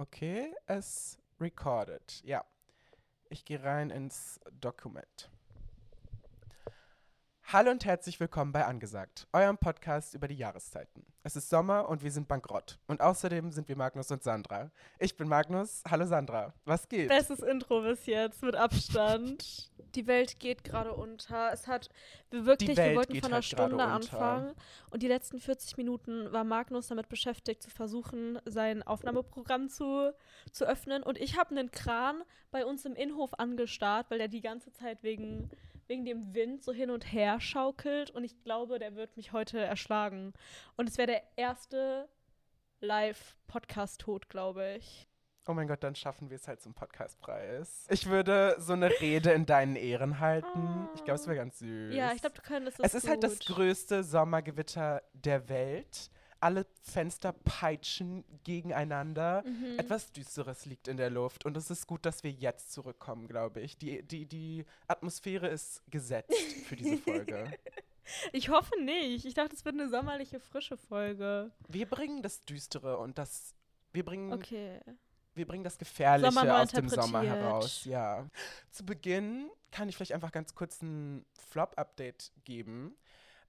Okay, es recorded. Ja. Ich gehe rein ins Dokument. Hallo und herzlich willkommen bei Angesagt, eurem Podcast über die Jahreszeiten. Es ist Sommer und wir sind bankrott. Und außerdem sind wir Magnus und Sandra. Ich bin Magnus. Hallo Sandra. Was geht? Bestes Intro bis jetzt, mit Abstand. Die Welt geht gerade unter. Es hat wir wirklich, wir wollten von einer halt Stunde anfangen und die letzten 40 Minuten war Magnus damit beschäftigt, zu versuchen, sein Aufnahmeprogramm zu, zu öffnen. Und ich habe einen Kran bei uns im Innenhof angestarrt, weil der die ganze Zeit wegen wegen dem Wind so hin und her schaukelt und ich glaube, der wird mich heute erschlagen. Und es wäre der erste Live-Podcast-Tod, glaube ich. Oh mein Gott, dann schaffen wir es halt zum Podcastpreis. Ich würde so eine Rede in deinen Ehren halten. Ich glaube, es wäre ganz süß. Ja, ich glaube, du könntest es. Es ist gut. halt das größte Sommergewitter der Welt alle Fenster peitschen gegeneinander. Mhm. Etwas Düsteres liegt in der Luft und es ist gut, dass wir jetzt zurückkommen, glaube ich. Die, die, die Atmosphäre ist gesetzt für diese Folge. Ich hoffe nicht. Ich dachte, es wird eine sommerliche, frische Folge. Wir bringen das Düstere und das. Wir bringen. Okay. Wir bringen das Gefährliche aus dem Sommer heraus. Ja. Zu Beginn kann ich vielleicht einfach ganz kurz ein Flop-Update geben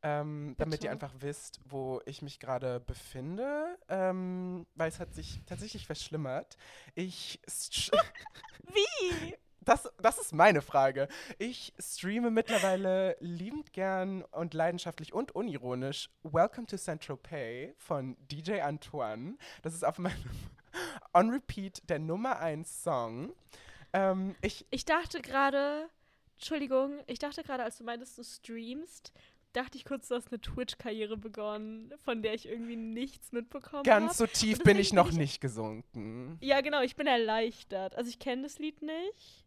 ähm, damit ihr einfach wisst, wo ich mich gerade befinde, ähm, weil es hat sich tatsächlich verschlimmert. Ich. Wie? Das, das ist meine Frage. Ich streame mittlerweile liebend gern und leidenschaftlich und unironisch Welcome to Central Pay von DJ Antoine. Das ist auf meinem On Repeat der Nummer 1 Song. Ähm, ich, ich dachte gerade, Entschuldigung, ich dachte gerade, als du meintest, du streamst, dachte ich kurz, du hast eine Twitch-Karriere begonnen, von der ich irgendwie nichts mitbekommen habe. Ganz so tief bin ich noch bin ich, nicht gesunken. Ja, genau, ich bin erleichtert. Also ich kenne das Lied nicht.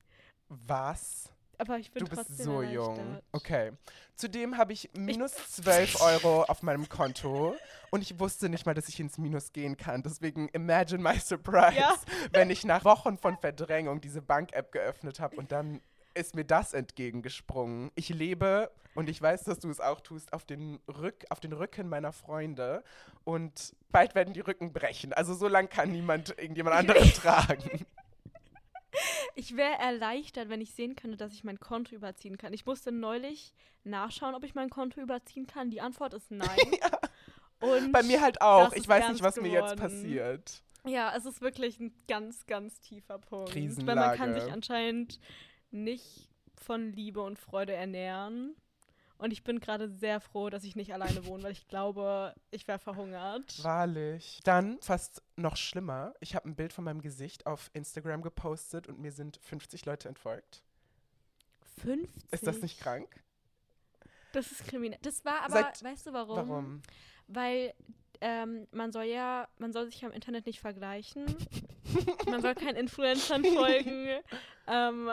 Was? Aber ich bin Du bist so jung. Okay. Zudem habe ich minus 12 Euro auf meinem Konto und ich wusste nicht mal, dass ich ins Minus gehen kann. Deswegen imagine my surprise, ja. wenn ich nach Wochen von Verdrängung diese Bank-App geöffnet habe und dann ist mir das entgegengesprungen. Ich lebe, und ich weiß, dass du es auch tust, auf den, Rück, auf den Rücken meiner Freunde. Und bald werden die Rücken brechen. Also so lange kann niemand irgendjemand anderen tragen. Ich wäre erleichtert, wenn ich sehen könnte, dass ich mein Konto überziehen kann. Ich musste neulich nachschauen, ob ich mein Konto überziehen kann. Die Antwort ist nein. ja. Und Bei mir halt auch. Ich weiß nicht, was geworden. mir jetzt passiert. Ja, es ist wirklich ein ganz, ganz tiefer Punkt. Krisenlage. Weil man kann sich anscheinend nicht von Liebe und Freude ernähren. Und ich bin gerade sehr froh, dass ich nicht alleine wohne, weil ich glaube, ich wäre verhungert. Wahrlich. Dann, fast noch schlimmer, ich habe ein Bild von meinem Gesicht auf Instagram gepostet und mir sind 50 Leute entfolgt. 50? Ist das nicht krank? Das ist kriminell. Das war aber, Seit weißt du warum? Warum? Weil ähm, man soll ja, man soll sich ja im Internet nicht vergleichen. man soll keinen Influencern folgen. ähm,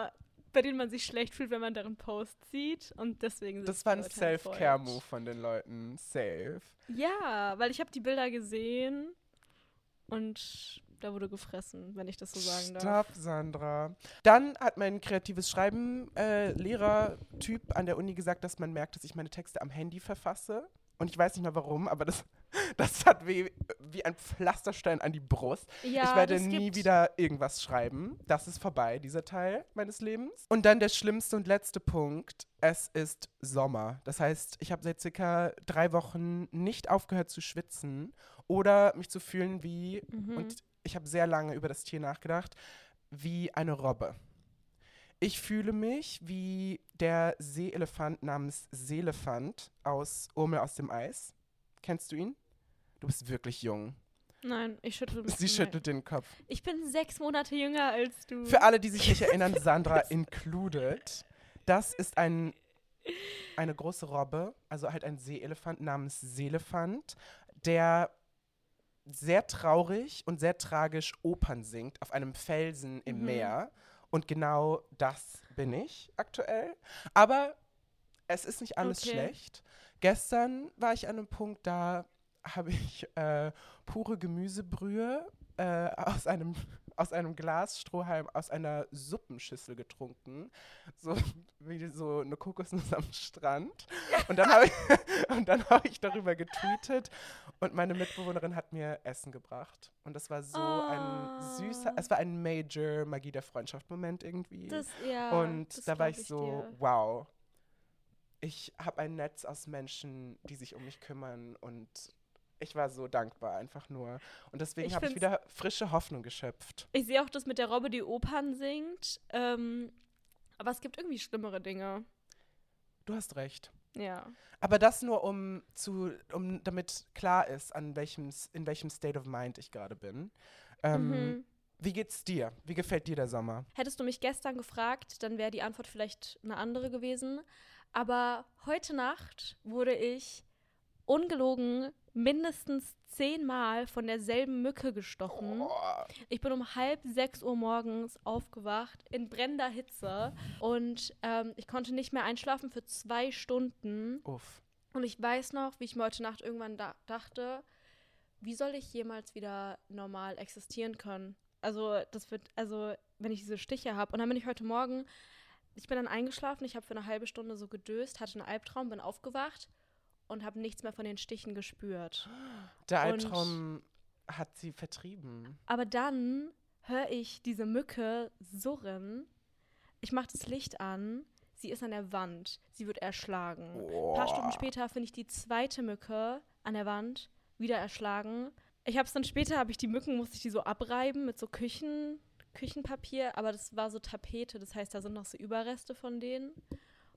bei denen man sich schlecht fühlt, wenn man deren Post sieht. Und deswegen Das war ein Self-Care-Move von den Leuten. Safe. Ja, weil ich habe die Bilder gesehen und da wurde gefressen, wenn ich das so sagen darf. Stopp, Sandra. Dann hat mein kreatives Schreiben äh, Lehrer-Typ an der Uni gesagt, dass man merkt, dass ich meine Texte am Handy verfasse. Und ich weiß nicht mehr warum, aber das, das hat wie, wie ein Pflasterstein an die Brust. Ja, ich werde nie wieder irgendwas schreiben. Das ist vorbei, dieser Teil meines Lebens. Und dann der schlimmste und letzte Punkt. Es ist Sommer. Das heißt, ich habe seit circa drei Wochen nicht aufgehört zu schwitzen oder mich zu fühlen wie, mhm. und ich habe sehr lange über das Tier nachgedacht, wie eine Robbe. Ich fühle mich wie der Seeelefant namens Seelefant aus Urmel aus dem Eis. Kennst du ihn? Du bist wirklich jung. Nein, ich schüttel Sie schüttelt den Kopf. Ich bin sechs Monate jünger als du. Für alle, die sich nicht erinnern, Sandra included. Das ist ein, eine große Robbe, also halt ein Seeelefant namens Seelefant, der sehr traurig und sehr tragisch Opern singt auf einem Felsen im mhm. Meer. Und genau das bin ich aktuell. Aber es ist nicht alles okay. schlecht. Gestern war ich an einem Punkt, da habe ich äh, pure Gemüsebrühe äh, aus einem aus einem Glas Strohhalm aus einer Suppenschüssel getrunken, so wie so eine Kokosnuss am Strand. Und dann habe ich, hab ich darüber getweetet und meine Mitbewohnerin hat mir Essen gebracht. Und das war so oh. ein süßes es, es war ein Major Magie der Freundschaft-Moment irgendwie. Das, ja, Und da war ich glaub so, dir. wow. Ich habe ein Netz aus Menschen, die sich um mich kümmern und ich war so dankbar, einfach nur. Und deswegen habe ich wieder frische Hoffnung geschöpft. Ich sehe auch das mit der Robbe, die Opern singt. Ähm, aber es gibt irgendwie schlimmere Dinge. Du hast recht. Ja. Aber das nur, um zu, um damit klar ist, an welchem, in welchem State of Mind ich gerade bin. Ähm, Mhm. Wie geht's dir? Wie gefällt dir der Sommer? Hättest du mich gestern gefragt, dann wäre die Antwort vielleicht eine andere gewesen. Aber heute Nacht wurde ich ungelogen mindestens zehnmal von derselben Mücke gestochen. Ich bin um halb sechs Uhr morgens aufgewacht in brennender Hitze und ähm, ich konnte nicht mehr einschlafen für zwei Stunden. uff. Und ich weiß noch, wie ich mir heute Nacht irgendwann da dachte, wie soll ich jemals wieder normal existieren können? Also, das wird, also, wenn ich diese Stiche habe. Und dann bin ich heute Morgen, ich bin dann eingeschlafen, ich habe für eine halbe Stunde so gedöst, hatte einen Albtraum, bin aufgewacht und habe nichts mehr von den Stichen gespürt. Der Und- Albtraum hat sie vertrieben. Aber dann höre ich diese Mücke surren. Ich mache das Licht an. Sie ist an der Wand. Sie wird erschlagen. Ein paar Stunden später finde ich die zweite Mücke an der Wand wieder erschlagen. Ich habe es dann später, habe ich die Mücken, musste ich die so abreiben mit so Küchen, Küchenpapier, aber das war so Tapete, das heißt, da sind noch so Überreste von denen.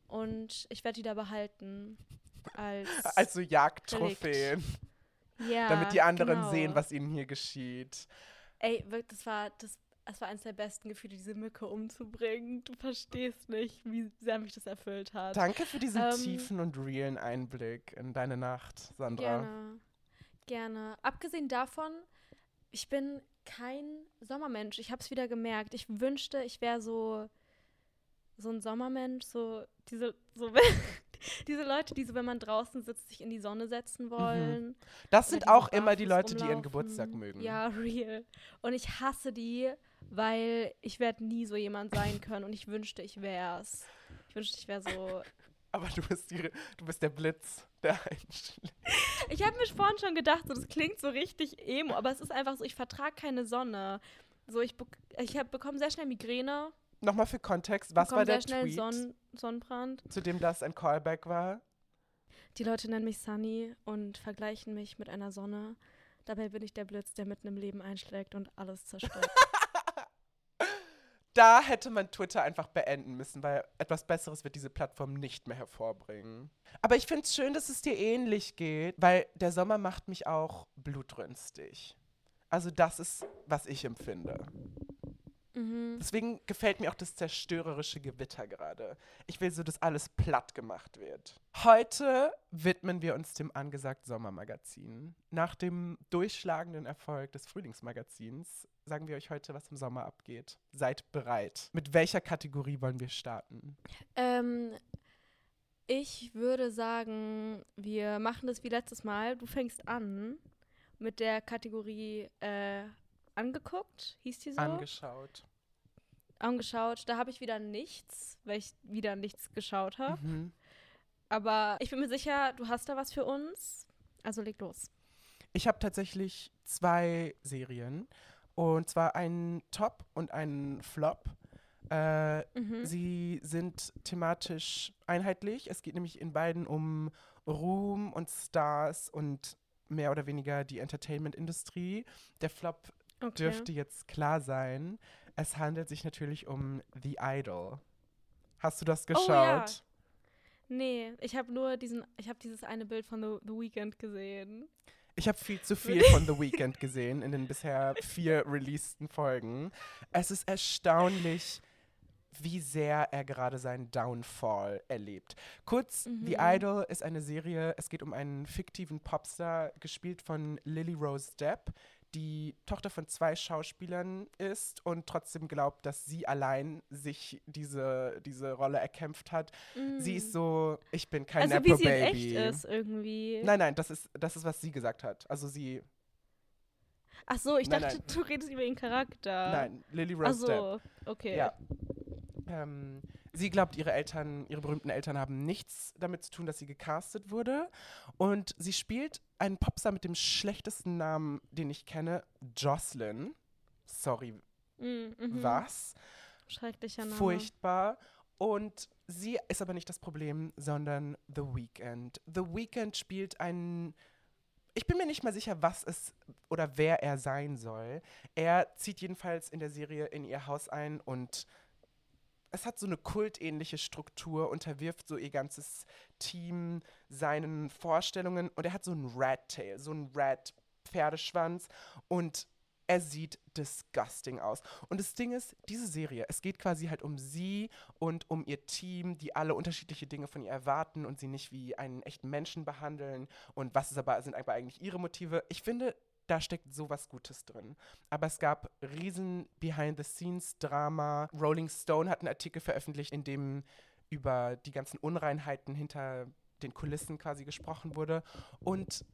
Und ich werde die da behalten als, Also Jagdtrophäen, ja, damit die anderen genau. sehen, was ihnen hier geschieht. Ey, wirklich, das war das, das war eines der besten Gefühle, diese Mücke umzubringen. Du verstehst nicht, wie sehr mich das erfüllt hat. Danke für diesen Ähm, tiefen und realen Einblick in deine Nacht, Sandra. Gerne. Gerne. Abgesehen davon, ich bin kein Sommermensch. Ich habe es wieder gemerkt. Ich wünschte, ich wäre so so ein Sommermensch, so diese so diese Leute, die so, wenn man draußen sitzt, sich in die Sonne setzen wollen. Das Oder sind auch immer die Leute, die ihren rumlaufen. Geburtstag mögen. Ja, real. Und ich hasse die, weil ich werde nie so jemand sein können und ich wünschte, ich wär's. Ich wünschte, ich wäre so. Aber du bist, die, du bist der Blitz, der einschlägt. Ich habe mir vorhin schon gedacht, so, das klingt so richtig emo, aber es ist einfach so, ich vertrage keine Sonne. So, ich, ich bekomme sehr schnell Migräne, Nochmal für Kontext, was war der sehr schnell Tweet, Sonn Sonnenbrand. zu dem das ein Callback war? Die Leute nennen mich Sunny und vergleichen mich mit einer Sonne. Dabei bin ich der Blitz, der mitten im Leben einschlägt und alles zerstört. Da hätte man Twitter einfach beenden müssen, weil etwas Besseres wird diese Plattform nicht mehr hervorbringen. Aber ich finde es schön, dass es dir ähnlich geht, weil der Sommer macht mich auch blutrünstig. Also das ist, was ich empfinde. Mhm. Deswegen gefällt mir auch das zerstörerische Gewitter gerade. Ich will so, dass alles platt gemacht wird. Heute widmen wir uns dem angesagt Sommermagazin. Nach dem durchschlagenden Erfolg des Frühlingsmagazins sagen wir euch heute, was im Sommer abgeht. Seid bereit. Mit welcher Kategorie wollen wir starten? Ähm, ich würde sagen, wir machen das wie letztes Mal. Du fängst an mit der Kategorie äh, angeguckt, hieß die so? Angeschaut. angeschaut. Da habe ich wieder nichts, weil ich wieder nichts geschaut habe. Mhm. Aber ich bin mir sicher, du hast da was für uns. Also leg los. Ich habe tatsächlich zwei Serien. Und zwar einen Top und einen Flop. Äh, Mhm. Sie sind thematisch einheitlich. Es geht nämlich in beiden um Ruhm und Stars und mehr oder weniger die Entertainment-Industrie. Der Flop Okay. dürfte jetzt klar sein. Es handelt sich natürlich um The Idol. Hast du das geschaut? Oh, ja. Nee, ich habe nur diesen, ich habe dieses eine Bild von The, The Weeknd gesehen. Ich habe viel zu viel von The Weeknd gesehen in den bisher vier releaseden Folgen. Es ist erstaunlich, wie sehr er gerade seinen Downfall erlebt. Kurz, Mhm. The Idol ist eine Serie, es geht um einen fiktiven Popstar, gespielt von Lily Rose Depp, die Tochter von zwei Schauspielern ist und trotzdem glaubt, dass sie allein sich diese, diese Rolle erkämpft hat. Sie Mm. ist so, ich bin kein also Nepo wie sie Baby. echt ist irgendwie. Nein, nein, das ist, das ist, was sie gesagt hat. Also sie, Ach so, ich Nein, dachte, nein. du redest über ihren Charakter. nein, Lily Ach Rose Depp. so, okay. Ja. Ähm, sie glaubt, ihre Eltern, ihre berühmten Eltern haben nichts damit zu tun, dass sie gecastet wurde. Und sie spielt einen Popstar mit dem schlechtesten Namen, den ich kenne, Jocelyn. Sorry, Mm, mhm. was. Schrecklicher Name. Furchtbar. Und sie ist aber nicht das Problem, sondern The Weeknd. The Weeknd spielt einen. Ich bin mir nicht mal sicher, was es oder wer er sein soll. Er zieht jedenfalls in der Serie in ihr Haus ein und es hat so eine kultähnliche Struktur, unterwirft so ihr ganzes Team seinen Vorstellungen und er hat so einen Rat-Tail, so einen Rat-Pferdeschwanz und er sieht disgusting aus. Und das Ding ist, diese Serie, es geht quasi halt um sie und um ihr Team, die alle unterschiedliche Dinge von ihr erwarten und sie nicht wie einen echten Menschen behandeln. Und was ist aber, sind aber eigentlich ihre Motive? Ich finde, da steckt sowas Gutes drin. Aber es gab riesen Behind-the-Scenes-Drama. Rolling Stone hat einen Artikel veröffentlicht, in dem über die ganzen Unreinheiten hinter den Kulissen quasi gesprochen wurde. Und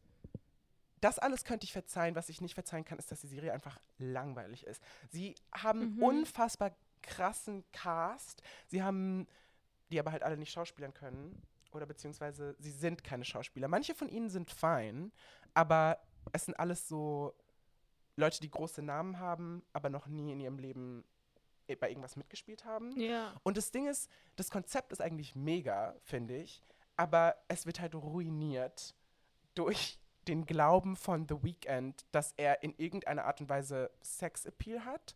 das alles könnte ich verzeihen. Was ich nicht verzeihen kann, ist, dass die Serie einfach langweilig ist. Sie haben mhm. unfassbar krassen Cast. Sie haben, die aber halt alle nicht schauspielern können. Oder beziehungsweise sie sind keine Schauspieler. Manche von ihnen sind fein, aber es sind alles so Leute, die große Namen haben, aber noch nie in ihrem Leben bei irgendwas mitgespielt haben. Ja. Und das Ding ist, das Konzept ist eigentlich mega, finde ich, aber es wird halt ruiniert durch den Glauben von The Weeknd, dass er in irgendeiner Art und Weise Sex-Appeal hat.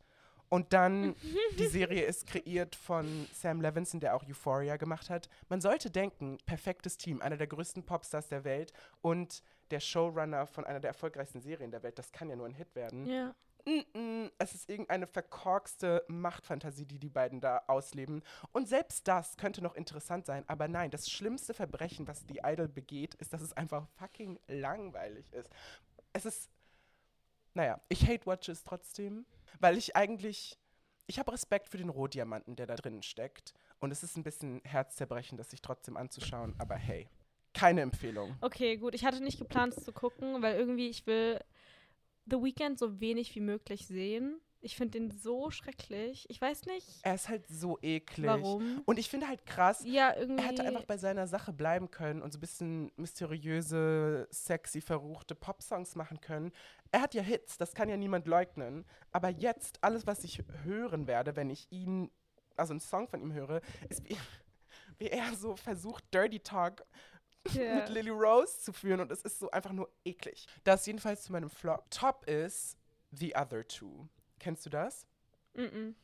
Und dann, die Serie ist kreiert von Sam Levinson, der auch Euphoria gemacht hat. Man sollte denken, perfektes Team, einer der größten Popstars der Welt und der Showrunner von einer der erfolgreichsten Serien der Welt. Das kann ja nur ein Hit werden. Ja. Mm -mm, es ist irgendeine verkorkste Machtfantasie, die die beiden da ausleben. Und selbst das könnte noch interessant sein. Aber nein, das schlimmste Verbrechen, was die Idol begeht, ist, dass es einfach fucking langweilig ist. Es ist, naja, ich hate Watches trotzdem, weil ich eigentlich, ich habe Respekt für den Rohdiamanten, der da drin steckt. Und es ist ein bisschen herzzerbrechend, das sich trotzdem anzuschauen. Aber hey, keine Empfehlung. Okay, gut. Ich hatte nicht geplant, es zu gucken, weil irgendwie ich will The Weeknd so wenig wie möglich sehen. Ich finde den so schrecklich. Ich weiß nicht. Er ist halt so eklig. Warum? Und ich finde halt krass, ja, irgendwie er hätte einfach bei seiner Sache bleiben können und so ein bisschen mysteriöse, sexy, verruchte Popsongs machen können. Er hat ja Hits, das kann ja niemand leugnen. Aber jetzt, alles, was ich hören werde, wenn ich ihn, also einen Song von ihm höre, ist wie, wie er so versucht, Dirty Talk yeah. mit Lily Rose zu führen und es ist so einfach nur eklig. Das jedenfalls zu meinem Flop. Top ist The Other Two. Kennst du das? Mm, -mm.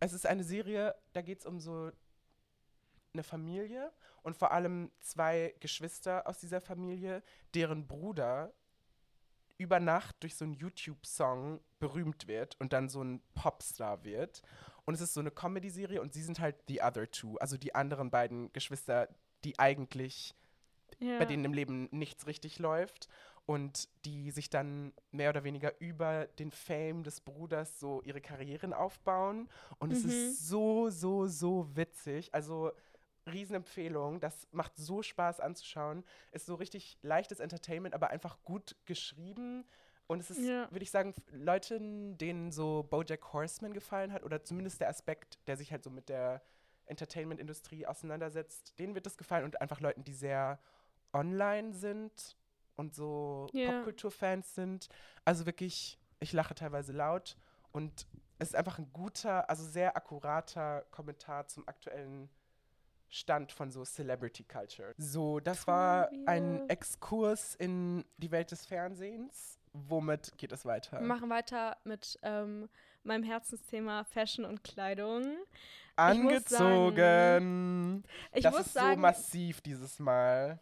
Es ist eine Serie, da geht es um so eine Familie und vor allem zwei Geschwister aus dieser Familie, deren Bruder über Nacht durch so einen YouTube-Song berühmt wird und dann so ein Popstar wird. Und es ist so eine Comedy-Serie und sie sind halt The Other Two, also die anderen beiden Geschwister, die eigentlich ja. bei denen im Leben nichts richtig läuft und die sich dann mehr oder weniger über den Fame des Bruders so ihre Karrieren aufbauen. Und mhm. es ist mhm. so, so, so witzig. Also Riesenempfehlung. Das macht so Spaß anzuschauen. Ist so richtig leichtes Entertainment, aber einfach gut geschrieben. Und es ist, ja. würde ich sagen, Leuten, denen so Bojack Horseman gefallen hat, oder zumindest der Aspekt, der sich halt so mit der Entertainment-Industrie auseinandersetzt, denen wird das gefallen. Und einfach Leuten, die sehr online sind und so yeah. Popkulturfans sind. Also wirklich, ich lache teilweise laut und es ist einfach ein guter, also sehr akkurater Kommentar zum aktuellen Stand von so Celebrity Culture. So, das war ein Exkurs in die Welt des Fernsehens. Womit geht es weiter? Wir machen weiter mit ähm, meinem Herzensthema Fashion und Kleidung. Angezogen. Ich muss sagen, ich das muss ist sagen, so massiv dieses Mal.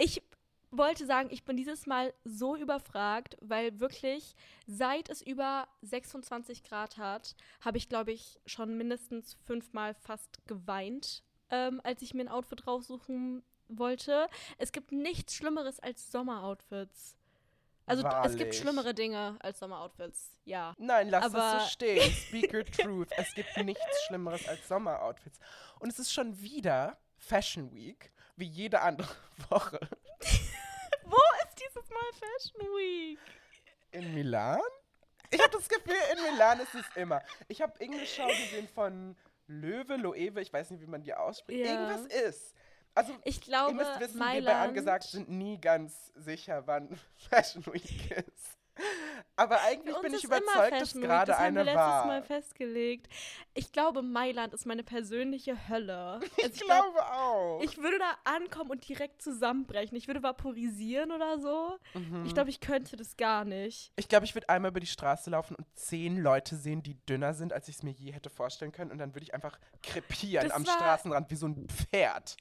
Ich wollte sagen, ich bin dieses Mal so überfragt, weil wirklich seit es über 26 Grad hat, habe ich, glaube ich, schon mindestens fünfmal fast geweint, ähm, als ich mir ein Outfit raussuchen wollte. Es gibt nichts Schlimmeres als Sommeroutfits. Also Wahrlich. es gibt schlimmere Dinge als Sommeroutfits, ja. Nein, lass Aber es so stehen. Speak your truth. Es gibt nichts Schlimmeres als Sommeroutfits. Und es ist schon wieder Fashion Week wie jede andere Woche. Wo ist dieses Mal Fashion Week? In Milan? Ich habe das Gefühl, in Milan ist es immer. Ich habe irgendeine Show gesehen von Löwe, Loewe, ich weiß nicht, wie man die ausspricht. Ja. Irgendwas ist. Also, ich glaube, ihr müsst wissen, Mailand. wir bei Angesagt sind nie ganz sicher, wann Fashion Week ist. Aber eigentlich bin ich überzeugt, dass gerade eine war. Das haben wir letztes Mal festgelegt. Ich glaube, Mailand ist meine persönliche Hölle. Also ich, ich glaube glaub, auch. Ich würde da ankommen und direkt zusammenbrechen. Ich würde vaporisieren oder so. Mhm. Ich glaube, ich könnte das gar nicht. Ich glaube, ich würde einmal über die Straße laufen und zehn Leute sehen, die dünner sind, als ich es mir je hätte vorstellen können. Und dann würde ich einfach krepieren das am Straßenrand wie so ein Pferd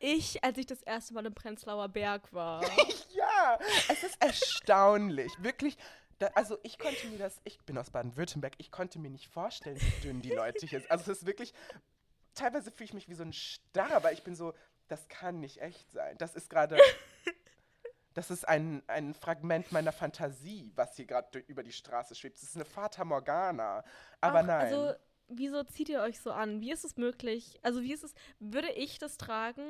ich, als ich das erste Mal im Prenzlauer Berg war. ja, es ist erstaunlich. Wirklich. Da, also ich konnte mir das, ich bin aus Baden-Württemberg, ich konnte mir nicht vorstellen, wie dünn die Leute hier sind. Also es ist wirklich, teilweise fühle ich mich wie so ein Starr, aber ich bin so, das kann nicht echt sein. Das ist gerade, das ist ein, ein Fragment meiner Fantasie, was hier gerade über die Straße schwebt. Das ist eine Fata Morgana. Aber Ach, nein. Also wieso zieht ihr euch so an? Wie ist es möglich? Also wie ist es, würde ich das tragen?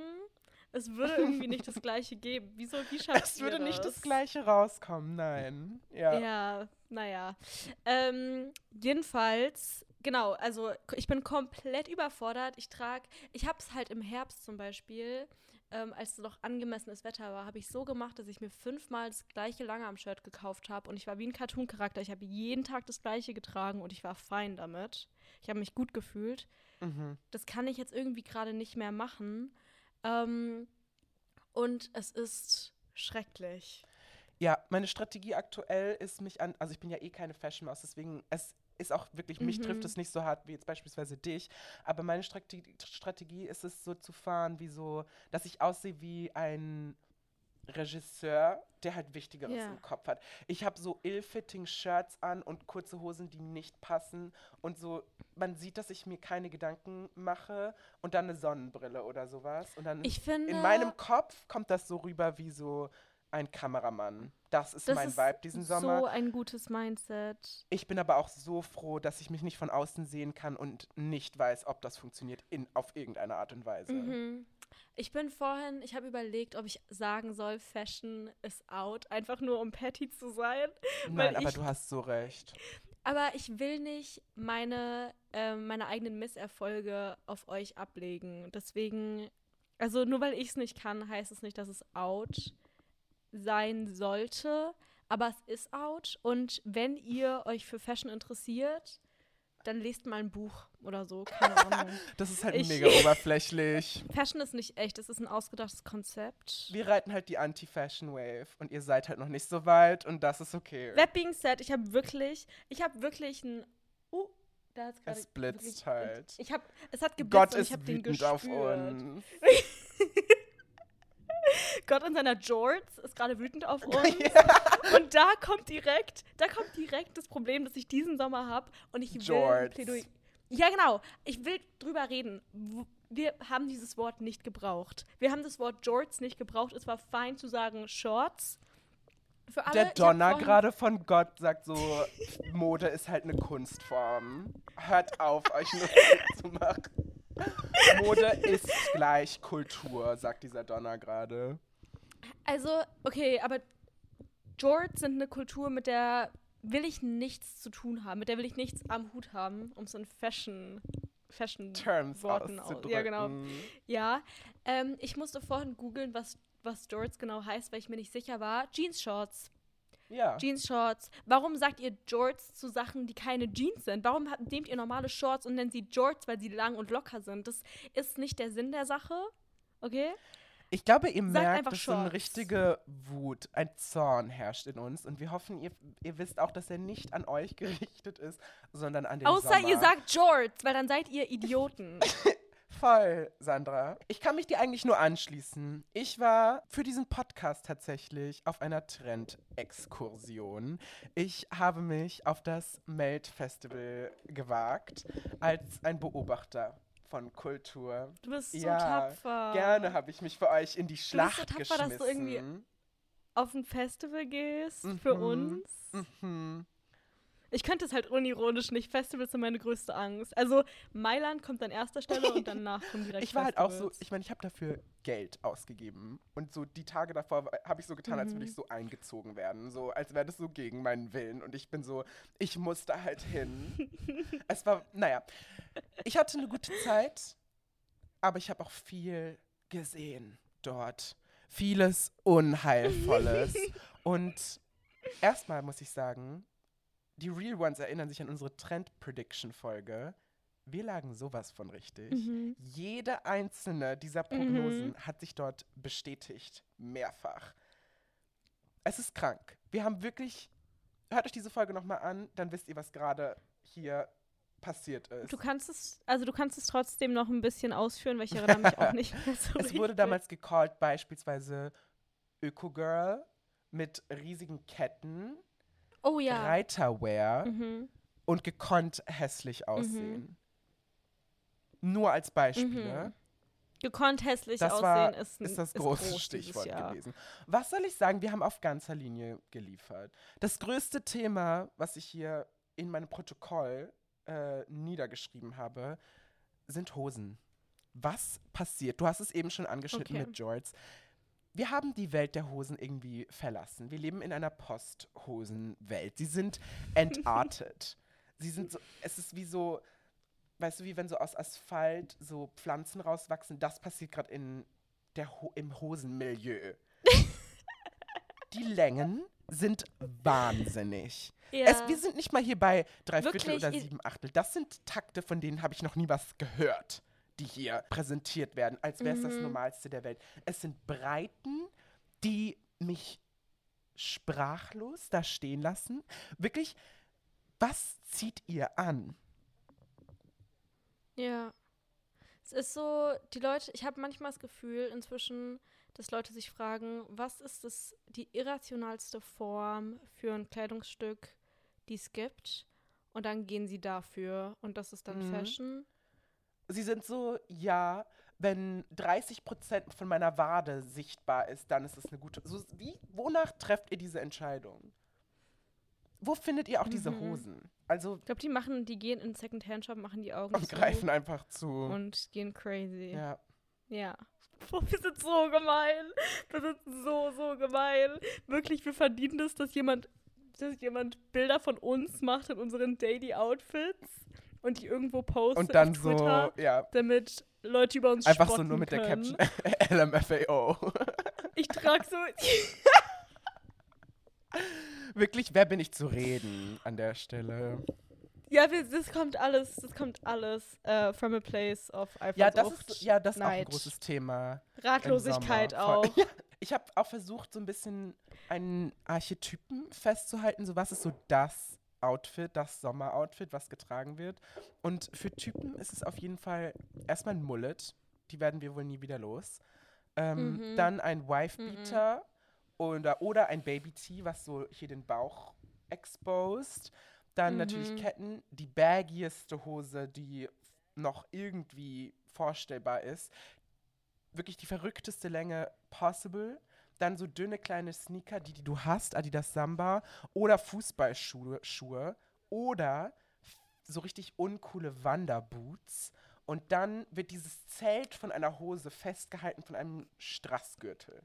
Es würde irgendwie nicht das Gleiche geben. Wieso, wie schafft Es würde nicht das Gleiche rauskommen, nein. Ja, ja naja. Ähm, jedenfalls, genau, also ich bin komplett überfordert. Ich trage, ich habe es halt im Herbst zum Beispiel, ähm, als es noch angemessenes Wetter war, habe ich so gemacht, dass ich mir fünfmal das gleiche Langarm-Shirt gekauft habe und ich war wie ein Cartoon-Charakter. Ich habe jeden Tag das gleiche getragen und ich war fein damit. Ich habe mich gut gefühlt. Mhm. Das kann ich jetzt irgendwie gerade nicht mehr machen. Ähm, und es ist schrecklich. Ja, meine Strategie aktuell ist mich an, also ich bin ja eh keine Fashion Maus, deswegen es ist auch wirklich, mhm. mich trifft es nicht so hart wie jetzt beispielsweise dich, aber meine Strategie, Strategie ist es so zu fahren, wie so, dass ich aussehe wie ein Regisseur, der halt Wichtigeres yeah. im Kopf hat. Ich habe so ill-fitting Shirts an und kurze Hosen, die nicht passen und so, man sieht, dass ich mir keine Gedanken mache und dann eine Sonnenbrille oder sowas und dann ich finde, in meinem Kopf kommt das so rüber wie so ein Kameramann. Das ist das mein ist Vibe diesen Sommer. So ein gutes Mindset. Ich bin aber auch so froh, dass ich mich nicht von außen sehen kann und nicht weiß, ob das funktioniert in, auf irgendeine Art und Weise. Mhm. Ich bin vorhin, ich habe überlegt, ob ich sagen soll, Fashion is out, einfach nur um petty zu sein. Nein, aber ich, du hast so recht. Aber ich will nicht meine, äh, meine eigenen Misserfolge auf euch ablegen. Deswegen, also nur weil ich es nicht kann, heißt es nicht, dass es out sein sollte. Aber es ist out. Und wenn ihr euch für Fashion interessiert, dann lest mal ein Buch oder so. Keine Ahnung. das ist halt ich, mega oberflächlich. Fashion ist nicht echt, es ist ein ausgedachtes Konzept. Wir reiten halt die Anti-Fashion-Wave und ihr seid halt noch nicht so weit und das ist okay. That being said, ich habe wirklich, ich habe wirklich ein. Uh, da hat's. Es blitzt halt. Ich habe, es hat geblitzt Gott und ich habe den gespürt. auf uns. Gott in seiner Jorts ist gerade wütend auf uns. Ja. Und da kommt direkt, da kommt direkt das Problem, das ich diesen Sommer habe. Und ich will Jorts. Plädoyer. Ja, genau. Ich will drüber reden. Wir haben dieses Wort nicht gebraucht. Wir haben das Wort Jorts nicht gebraucht. Es war fein zu sagen Shorts. Alle, Der Donner gerade von Gott sagt so, Mode ist halt eine Kunstform. Hört auf, euch nur zu machen. Mode ist gleich Kultur, sagt dieser Donner gerade. Also, okay, aber Jorts sind eine Kultur, mit der will ich nichts zu tun haben, mit der will ich nichts am Hut haben, um so ein Fashion Fashion Terms Worten aus. Ja, genau. Ja, ähm, ich musste vorhin googeln, was was Jorts genau heißt, weil ich mir nicht sicher war. Jeans Shorts. Ja. Jeans Shorts. Warum sagt ihr Jorts zu Sachen, die keine Jeans sind? Warum nehmt ihr normale Shorts und nennt sie Jorts, weil sie lang und locker sind? Das ist nicht der Sinn der Sache. Okay? Ich glaube, ihr Sagt merkt, dass so eine richtige Wut, ein Zorn herrscht in uns. Und wir hoffen, ihr, ihr wisst auch, dass er nicht an euch gerichtet ist, sondern an den Außer Sommer. ihr sagt Jorts, weil dann seid ihr Idioten. Voll, Sandra. Ich kann mich dir eigentlich nur anschließen. Ich war für diesen Podcast tatsächlich auf einer Trend-Exkursion. Ich habe mich auf das Melt-Festival gewagt als ein Beobachter von Kultur. Du bist so ja, tapfer. Gerne habe ich mich für euch in die Schlacht du bist so tapfer, geschmissen. dass du irgendwie auf ein Festival gehst mhm. für uns. Mhm. Ich könnte es halt unironisch nicht. Festivals sind meine größte Angst. Also Mailand kommt an erster Stelle und danach kommen direkt Ich war Festivals. halt auch so, ich meine, ich habe dafür Geld ausgegeben. Und so die Tage davor habe ich so getan, mhm. als würde ich so eingezogen werden. So, als wäre das so gegen meinen Willen. Und ich bin so, ich muss da halt hin. es war, naja. Ich hatte eine gute Zeit, aber ich habe auch viel gesehen dort. Vieles Unheilvolles. und erstmal muss ich sagen, die Real Ones erinnern sich an unsere Trend Prediction Folge. Wir lagen sowas von richtig. Mhm. Jede einzelne dieser Prognosen mhm. hat sich dort bestätigt. Mehrfach. Es ist krank. Wir haben wirklich. Hört euch diese Folge nochmal an, dann wisst ihr, was gerade hier passiert ist. Du kannst es, also du kannst es trotzdem noch ein bisschen ausführen, weil ich erinnere mich auch nicht mehr so Es wurde damals gecallt, beispielsweise Öko-Girl mit riesigen Ketten, oh, ja. Reiterwear mhm. und gekonnt hässlich aussehen. Mhm. Nur als Beispiele. Mhm. Gekonnt hässlich das aussehen war, ist, ein, ist das große groß Stichwort gewesen. Was soll ich sagen? Wir haben auf ganzer Linie geliefert. Das größte Thema, was ich hier in meinem Protokoll äh, niedergeschrieben habe, sind Hosen. Was passiert? Du hast es eben schon angeschnitten okay. mit Jorts. Wir haben die Welt der Hosen irgendwie verlassen. Wir leben in einer Posthosenwelt. Sie sind entartet. Sie sind so, es ist wie so, weißt du, wie wenn so aus Asphalt so Pflanzen rauswachsen. Das passiert gerade in der Ho im Hosenmilieu. die Längen sind wahnsinnig. Ja. Es, wir sind nicht mal hier bei drei Wirklich? Viertel oder sieben Achtel. Das sind Takte, von denen habe ich noch nie was gehört, die hier präsentiert werden, als wäre es mhm. das Normalste der Welt. Es sind Breiten, die mich sprachlos da stehen lassen. Wirklich, was zieht ihr an? Ja. Es ist so, die Leute, ich habe manchmal das Gefühl inzwischen, dass Leute sich fragen, was ist das, die irrationalste Form für ein Kleidungsstück, die es gibt? Und dann gehen sie dafür und das ist dann mhm. Fashion. Sie sind so, ja, wenn 30 Prozent von meiner Wade sichtbar ist, dann ist es eine gute. So, wie, wonach trefft ihr diese Entscheidung? Wo findet ihr auch mhm. diese Hosen? Also ich glaube, die machen, die gehen in Secondhand-Shop, machen die Augen und zu greifen einfach zu und gehen crazy. Ja. Ja. Boah, wir sind so gemein. Wir sind so, so gemein. Wirklich, wir verdienen das, dass jemand, dass jemand Bilder von uns macht in unseren Daily Outfits und die irgendwo postet und dann so, ja. damit Leute über uns Einfach so nur mit können. der Caption LMFAO. ich trage so. Wirklich, wer bin ich zu reden an der Stelle? Ja, das kommt alles, das kommt alles uh, from a place of Eifersucht. Ja, das ist, ja, das ist auch ein großes Thema. Ratlosigkeit auch. Ja, ich habe auch versucht, so ein bisschen einen Archetypen festzuhalten. So, was ist so das Outfit, das Sommeroutfit, was getragen wird? Und für Typen ist es auf jeden Fall erstmal ein Mullet. Die werden wir wohl nie wieder los. Ähm, mhm. Dann ein Wife-Beater mhm. oder, oder ein Baby-Tee, was so hier den Bauch exposed. Dann mhm. natürlich Ketten, die baggieste Hose, die noch irgendwie vorstellbar ist. Wirklich die verrückteste Länge possible. Dann so dünne kleine Sneaker, die, die du hast, Adidas Samba. Oder Fußballschuhe. Schuhe, oder so richtig uncoole Wanderboots. Und dann wird dieses Zelt von einer Hose festgehalten von einem Strassgürtel.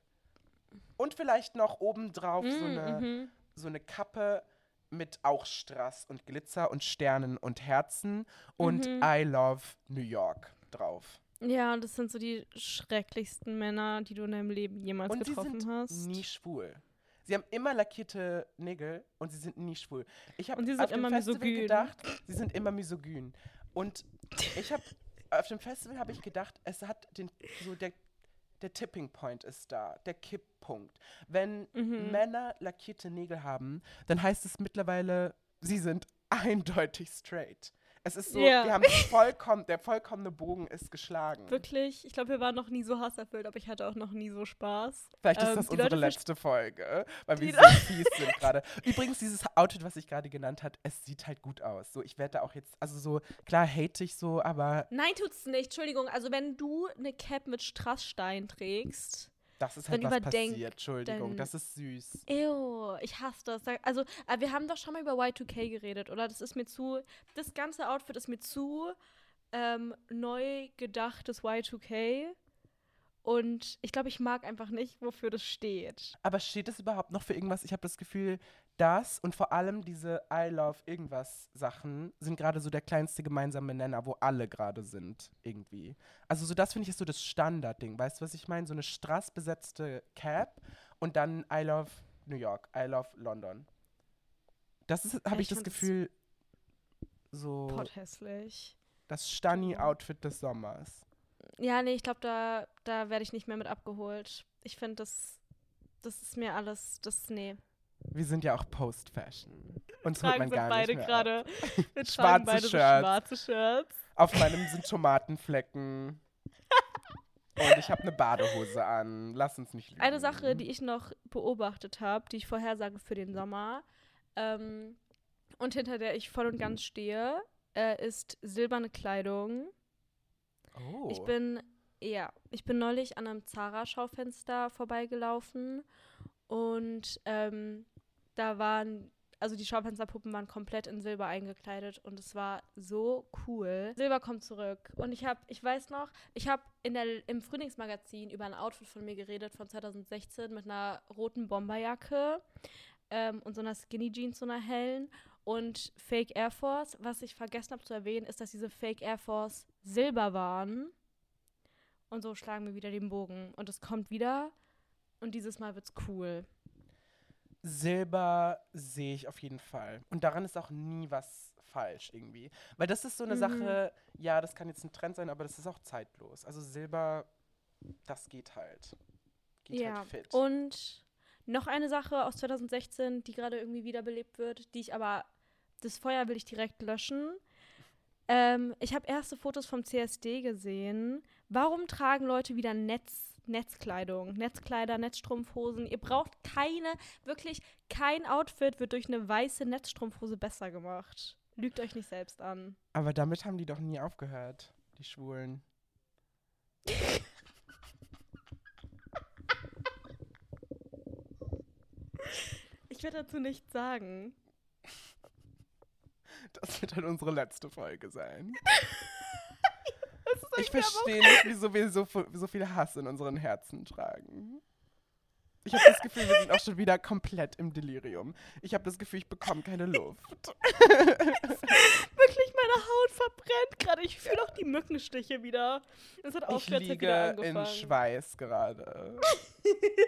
Und vielleicht noch obendrauf mm, so, eine, mm so eine Kappe mit auch Strass und Glitzer und Sternen und Herzen und mhm. I love New York drauf. Ja, das sind so die schrecklichsten Männer, die du in deinem Leben jemals und getroffen sie sind hast. Nie schwul. Sie haben immer lackierte Nägel und sie sind nie schwul. Ich habe auf dem Festival misogyn. gedacht, sie sind immer misogyn. Und ich habe auf dem Festival habe ich gedacht, es hat den so der der Tipping Point ist da, der Kipppunkt. Wenn mhm. Männer lackierte Nägel haben, dann heißt es mittlerweile, sie sind eindeutig straight. Es ist so, yeah. wir haben vollkommen, der vollkommene Bogen ist geschlagen. Wirklich? Ich glaube, wir waren noch nie so hasserfüllt, aber ich hatte auch noch nie so Spaß. Vielleicht ähm, ist das unsere Leute letzte Folge, weil wir so fies sind gerade. Übrigens, dieses Outfit, was ich gerade genannt habe, es sieht halt gut aus. So, ich werde da auch jetzt, also so, klar hate ich so, aber. Nein, tut's nicht. Entschuldigung, also wenn du eine Cap mit Strassstein trägst, das ist halt dann was passiert, Entschuldigung, das ist süß. Ew, ich hasse das. Also, äh, wir haben doch schon mal über Y2K geredet, oder? Das ist mir zu, das ganze Outfit ist mir zu ähm, neu gedachtes Y2K. Und ich glaube, ich mag einfach nicht, wofür das steht. Aber steht es überhaupt noch für irgendwas? Ich habe das Gefühl, das und vor allem diese I love irgendwas Sachen sind gerade so der kleinste gemeinsame Nenner, wo alle gerade sind, irgendwie. Also so das finde ich ist so das Standardding. Weißt du, was ich meine? So eine strassbesetzte Cap und dann I love New York, I love London. Das habe ich, ich das Gefühl, so. Potthässlich. Das Stani-Outfit des Sommers. Ja, nee, ich glaube, da, da werde ich nicht mehr mit abgeholt. Ich finde, das, das ist mir alles, das, nee. Wir sind ja auch Post-Fashion. Uns holt man gar beide nicht gerade. Wir schwarze beide Shirts. So schwarze Shirts. Auf meinem sind Tomatenflecken. Und ich habe eine Badehose an. Lass uns nicht lügen. Eine Sache, die ich noch beobachtet habe, die ich vorhersage für den Sommer ähm, und hinter der ich voll und ganz stehe, äh, ist silberne Kleidung. Oh. Ich bin, ja, ich bin neulich an einem Zara-Schaufenster vorbeigelaufen und ähm, da waren also die Schaufensterpuppen waren komplett in Silber eingekleidet und es war so cool. Silber kommt zurück. Und ich habe, ich weiß noch, ich habe im Frühlingsmagazin über ein Outfit von mir geredet von 2016 mit einer roten Bomberjacke ähm, und so einer Skinny Jeans, so einer hellen und Fake Air Force. Was ich vergessen habe zu erwähnen, ist, dass diese Fake Air Force Silber waren. Und so schlagen wir wieder den Bogen. Und es kommt wieder. Und dieses Mal wird's cool. Silber sehe ich auf jeden Fall. Und daran ist auch nie was falsch irgendwie. Weil das ist so eine mhm. Sache, ja, das kann jetzt ein Trend sein, aber das ist auch zeitlos. Also Silber, das geht halt. Geht ja. halt fit. Und noch eine Sache aus 2016, die gerade irgendwie wiederbelebt wird, die ich aber, das Feuer will ich direkt löschen. Ähm, ich habe erste Fotos vom CSD gesehen. Warum tragen Leute wieder Netz? Netzkleidung, Netzkleider, Netzstrumpfhosen. Ihr braucht keine, wirklich kein Outfit wird durch eine weiße Netzstrumpfhose besser gemacht. Lügt euch nicht selbst an. Aber damit haben die doch nie aufgehört, die Schwulen. ich werde dazu nichts sagen. Das wird dann unsere letzte Folge sein. ich verstehe nicht, wieso wir so, so viel Hass in unseren Herzen tragen. Ich habe das Gefühl, wir sind auch schon wieder komplett im Delirium. Ich habe das Gefühl, ich bekomme keine Luft. Wirklich, meine Haut verbrennt gerade. Ich fühle auch die Mückenstiche wieder. Das hat auch ich liege in Schweiß gerade.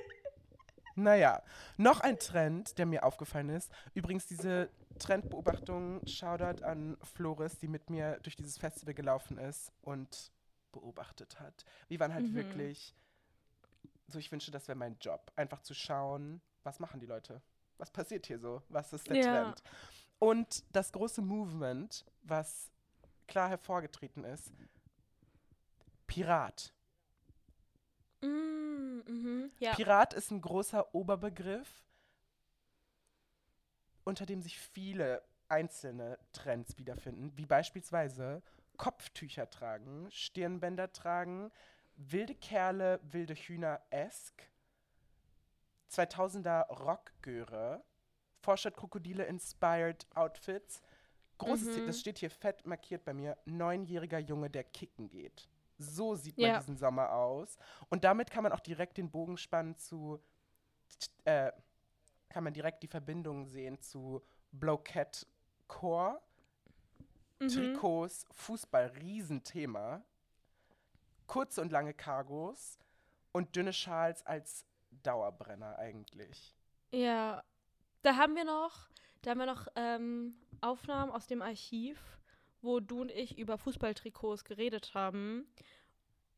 naja, noch ein Trend, der mir aufgefallen ist. Übrigens, diese Trendbeobachtung, Shoutout an Floris, die mit mir durch dieses Festival gelaufen ist und beobachtet hat. Wir waren halt mhm. wirklich, so ich wünsche, das wäre mein Job, einfach zu schauen, was machen die Leute? Was passiert hier so? Was ist der ja. Trend? Und das große Movement, was klar hervorgetreten ist, Pirat. Mm, mhm, ja. Pirat ist ein großer Oberbegriff, unter dem sich viele einzelne Trends wiederfinden, wie beispielsweise Kopftücher tragen, Stirnbänder tragen, wilde Kerle, wilde Hühner-esk, 2000er Rockgöre, Vorstadtkrokodile-inspired Outfits. Großes, mhm. das steht hier fett markiert bei mir, neunjähriger Junge, der kicken geht. So sieht man ja. diesen Sommer aus. Und damit kann man auch direkt den Bogen spannen zu, äh, kann man direkt die Verbindung sehen zu Bloquette Core Mhm. Trikots, Fußball, Riesenthema. Kurze und lange Cargos und dünne Schals als Dauerbrenner eigentlich. Ja, da haben wir noch, da haben wir noch ähm, Aufnahmen aus dem Archiv, wo du und ich über Fußballtrikots geredet haben.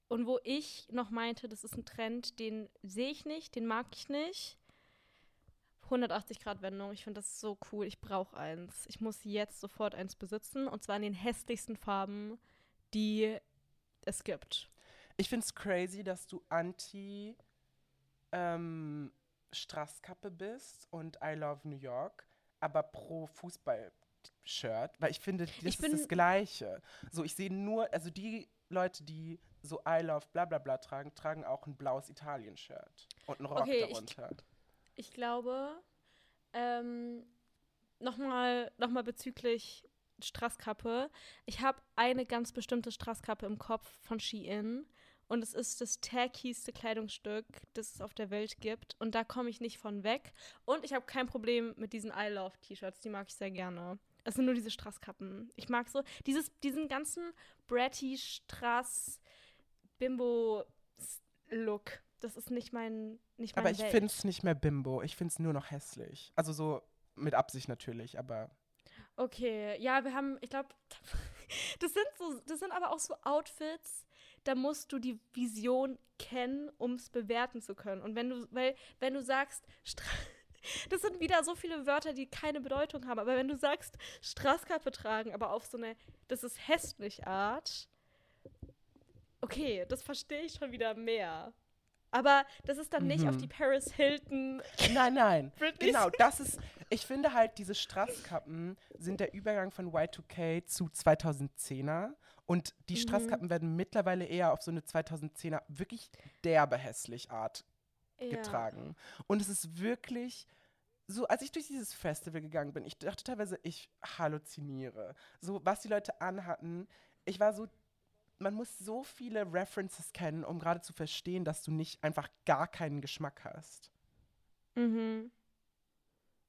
Und wo ich noch meinte, das ist ein Trend, den sehe ich nicht, den mag ich nicht. 180-Grad-Wendung. Ich finde das so cool. Ich brauche eins. Ich muss jetzt sofort eins besitzen. Und zwar in den hässlichsten Farben, die es gibt. Ich finde es crazy, dass du anti ähm, Straßkappe bist und I Love New York, aber pro Fußball-Shirt. Weil ich finde, das ich ist das Gleiche. So, ich sehe nur, also die Leute, die so I Love bla bla bla tragen, tragen auch ein blaues Italien-Shirt und einen Rock okay, darunter. Ich, ich glaube, ähm, nochmal noch mal bezüglich Strasskappe. Ich habe eine ganz bestimmte Strasskappe im Kopf von Shein. Und es ist das taggieste Kleidungsstück, das es auf der Welt gibt. Und da komme ich nicht von weg. Und ich habe kein Problem mit diesen I Love T-Shirts. Die mag ich sehr gerne. Es sind nur diese Strasskappen. Ich mag so dieses, diesen ganzen Bratty Strass Bimbo Look das ist nicht mein nicht Aber ich finde es nicht mehr Bimbo. Ich finde es nur noch hässlich. Also so mit Absicht natürlich, aber. Okay, ja, wir haben, ich glaube, das sind so, das sind aber auch so Outfits, da musst du die Vision kennen, um es bewerten zu können. Und wenn du, weil, wenn du sagst, das sind wieder so viele Wörter, die keine Bedeutung haben, aber wenn du sagst, Straßkappe tragen, aber auf so eine, das ist hässlich Art, okay, das verstehe ich schon wieder mehr. Aber das ist dann mhm. nicht auf mhm. die Paris Hilton. Nein, nein. genau, das ist. Ich finde halt, diese Straßkappen sind der Übergang von Y2K zu 2010er. Und die mhm. Straßkappen werden mittlerweile eher auf so eine 2010er wirklich derbe hässlich Art ja. getragen. Und es ist wirklich so, als ich durch dieses Festival gegangen bin, ich dachte teilweise, ich halluziniere. So, was die Leute anhatten, ich war so man muss so viele References kennen, um gerade zu verstehen, dass du nicht einfach gar keinen Geschmack hast. Mhm.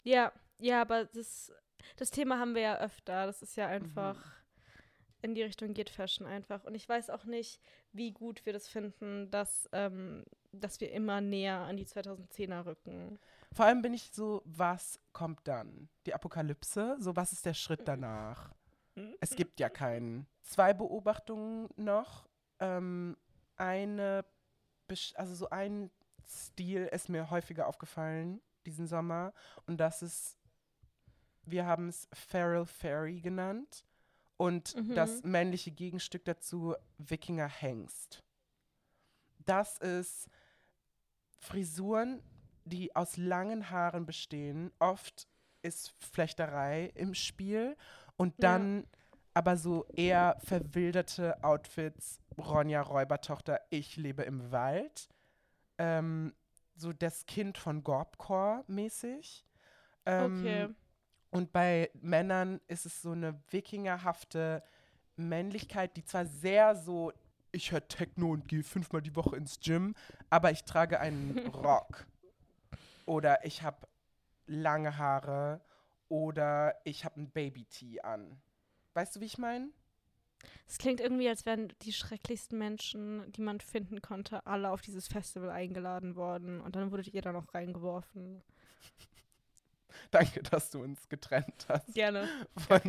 Ja, ja, aber das, das Thema haben wir ja öfter. Das ist ja einfach mhm. in die Richtung geht Fashion einfach. Und ich weiß auch nicht, wie gut wir das finden, dass, ähm, dass wir immer näher an die 2010er rücken. Vor allem bin ich so, was kommt dann? Die Apokalypse? So, was ist der Schritt danach? Es gibt ja keinen. Zwei Beobachtungen noch. Ähm, eine, also so ein Stil ist mir häufiger aufgefallen diesen Sommer und das ist, wir haben es Feral Fairy genannt und mhm. das männliche Gegenstück dazu Wikinger Hengst. Das ist Frisuren, die aus langen Haaren bestehen. Oft ist Flechterei im Spiel und dann ja. aber so eher verwilderte Outfits. Ronja Räubertochter, ich lebe im Wald. Ähm, so das Kind von Gorbcore mäßig. Ähm, okay. Und bei Männern ist es so eine wikingerhafte Männlichkeit, die zwar sehr so, ich höre Techno und gehe fünfmal die Woche ins Gym, aber ich trage einen Rock. Oder ich habe lange Haare oder ich habe ein Baby-Tee an. Weißt du, wie ich meine? Es klingt irgendwie, als wären die schrecklichsten Menschen, die man finden konnte, alle auf dieses Festival eingeladen worden. Und dann wurdet ihr da noch reingeworfen. Danke, dass du uns getrennt hast. Gerne. Von,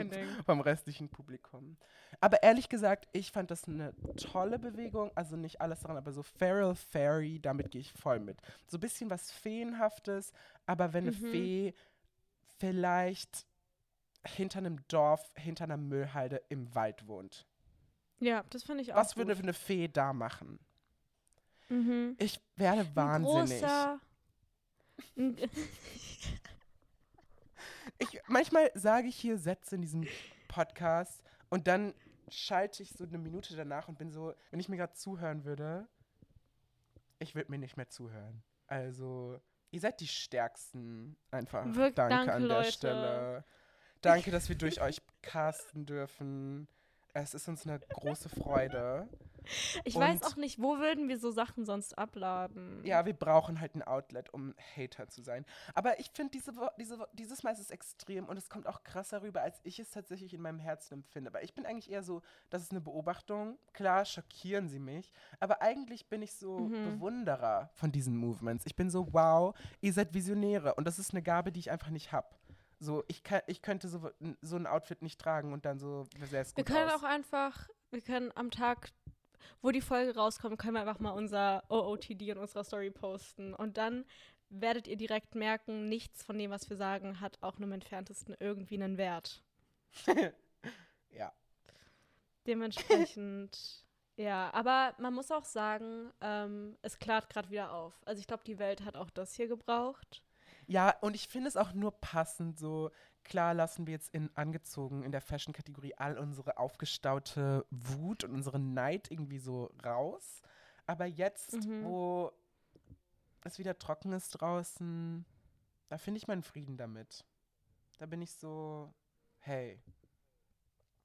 vom restlichen Publikum. Aber ehrlich gesagt, ich fand das eine tolle Bewegung. Also nicht alles daran, aber so Feral Fairy, damit gehe ich voll mit. So ein bisschen was Feenhaftes, aber wenn eine mhm. Fee vielleicht hinter einem Dorf, hinter einer Müllhalde im Wald wohnt. Ja, das finde ich auch. Was würde eine Fee da machen? Mhm. Ich werde wahnsinnig. ich, manchmal sage ich hier Sätze in diesem Podcast und dann schalte ich so eine Minute danach und bin so, wenn ich mir gerade zuhören würde, ich würde mir nicht mehr zuhören. Also, Ihr seid die Stärksten einfach. Wirk danke, danke, an der Leute. Stelle. Danke, dass wir durch euch casten dürfen. Es ist uns eine große Freude. Ich und weiß auch nicht, wo würden wir so Sachen sonst abladen? Ja, wir brauchen halt ein Outlet, um Hater zu sein. Aber ich finde, diese, diese, dieses Mal ist es extrem und es kommt auch krasser rüber, als ich es tatsächlich in meinem Herzen empfinde. Aber ich bin eigentlich eher so, das ist eine Beobachtung. Klar, schockieren sie mich. Aber eigentlich bin ich so mhm. Bewunderer von diesen Movements. Ich bin so, wow, ihr seid Visionäre. Und das ist eine Gabe, die ich einfach nicht habe. So, ich, kann, ich könnte so, so ein Outfit nicht tragen und dann so, sehr Wir können aus. auch einfach, wir können am Tag, wo die Folge rauskommt, können wir einfach mal unser OOTD in unserer Story posten. Und dann werdet ihr direkt merken, nichts von dem, was wir sagen, hat auch nur im entferntesten irgendwie einen Wert. ja. Dementsprechend, ja. Aber man muss auch sagen, ähm, es klart gerade wieder auf. Also ich glaube, die Welt hat auch das hier gebraucht. Ja, und ich finde es auch nur passend, so klar lassen wir jetzt in angezogen in der Fashion-Kategorie all unsere aufgestaute Wut und unsere Neid irgendwie so raus. Aber jetzt, mhm. wo es wieder trocken ist draußen, da finde ich meinen Frieden damit. Da bin ich so, hey,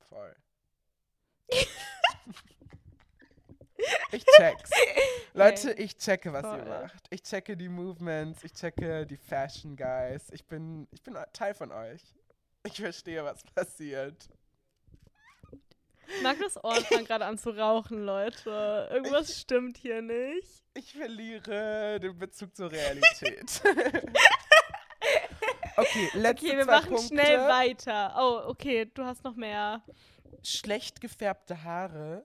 voll. Ich check's. Leute, ich checke, was Voll. ihr macht. Ich checke die Movements, ich checke die Fashion Guys. Ich bin, ich bin Teil von euch. Ich verstehe, was passiert. Magnus Ohren fängt gerade an zu rauchen, Leute. Irgendwas ich, stimmt hier nicht. Ich verliere den Bezug zur Realität. Okay, letzte Okay, wir machen Punkte. schnell weiter. Oh, okay, du hast noch mehr. Schlecht gefärbte Haare.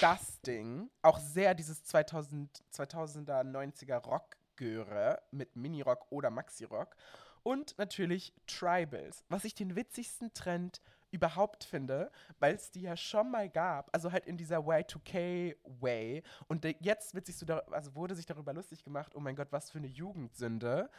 Das Ding. Auch sehr dieses 2000, 2000er, 90er Rock-Göre mit Minirock oder Maxi-Rock. Und natürlich Tribals, was ich den witzigsten Trend überhaupt finde, weil es die ja schon mal gab, also halt in dieser Y2K-Way. Und jetzt wird sich so, also wurde sich darüber lustig gemacht, oh mein Gott, was für eine Jugendsünde.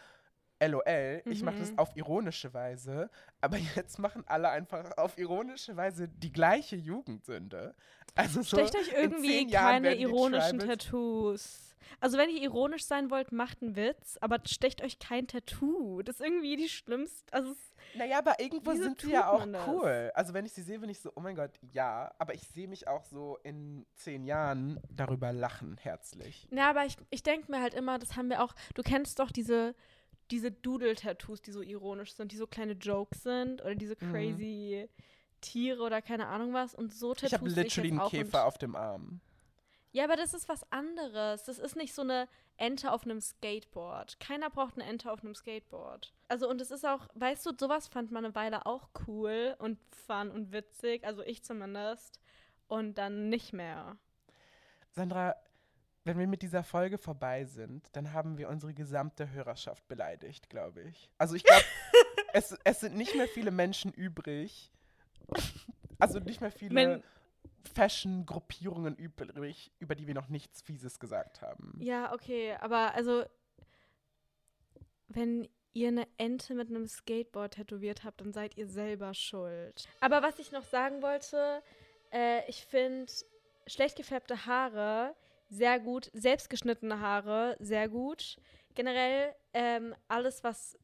LOL, ich mache das Mhm. auf ironische Weise, aber jetzt machen alle einfach auf ironische Weise die gleiche Jugendsünde. Also so Stecht euch irgendwie keine ironischen Tattoos. Also wenn ihr ironisch sein wollt, macht einen Witz, aber stecht euch kein Tattoo. Das ist irgendwie die schlimmste. Also Naja, aber irgendwo sind sie ja auch cool. Also wenn ich sie sehe, bin ich so, oh mein Gott, ja. Aber ich sehe mich auch so in zehn Jahren darüber lachen, herzlich. Ja, aber ich, ich denke mir halt immer, das haben wir auch, du kennst doch diese, diese Doodle-Tattoos, die so ironisch sind, die so kleine Jokes sind oder diese Mhm. Tiere oder keine Ahnung was und so Tattoos ich habe literally einen Käfer auf dem Arm. Ja, aber das ist was anderes. Das ist nicht so eine Ente auf einem Skateboard. Keiner braucht eine Ente auf einem Skateboard. Also und es ist auch, weißt du, sowas fand man eine Weile auch cool und fun und witzig, also ich zumindest und dann nicht mehr. Sandra, wenn wir mit dieser Folge vorbei sind, dann haben wir unsere gesamte Hörerschaft beleidigt, glaube ich. Also ich glaube, es, es sind nicht mehr viele Menschen übrig. Also nicht mehr viele Fashion-Gruppierungen übrig, über die wir noch nichts Fieses gesagt haben. Ja, okay, aber also wenn ihr eine Ente mit einem Skateboard tätowiert habt, dann seid ihr selber schuld. Aber was ich noch sagen wollte, äh, ich finde schlecht gefärbte Haare sehr gut, selbstgeschnittene Haare sehr gut. Generell ähm, alles, was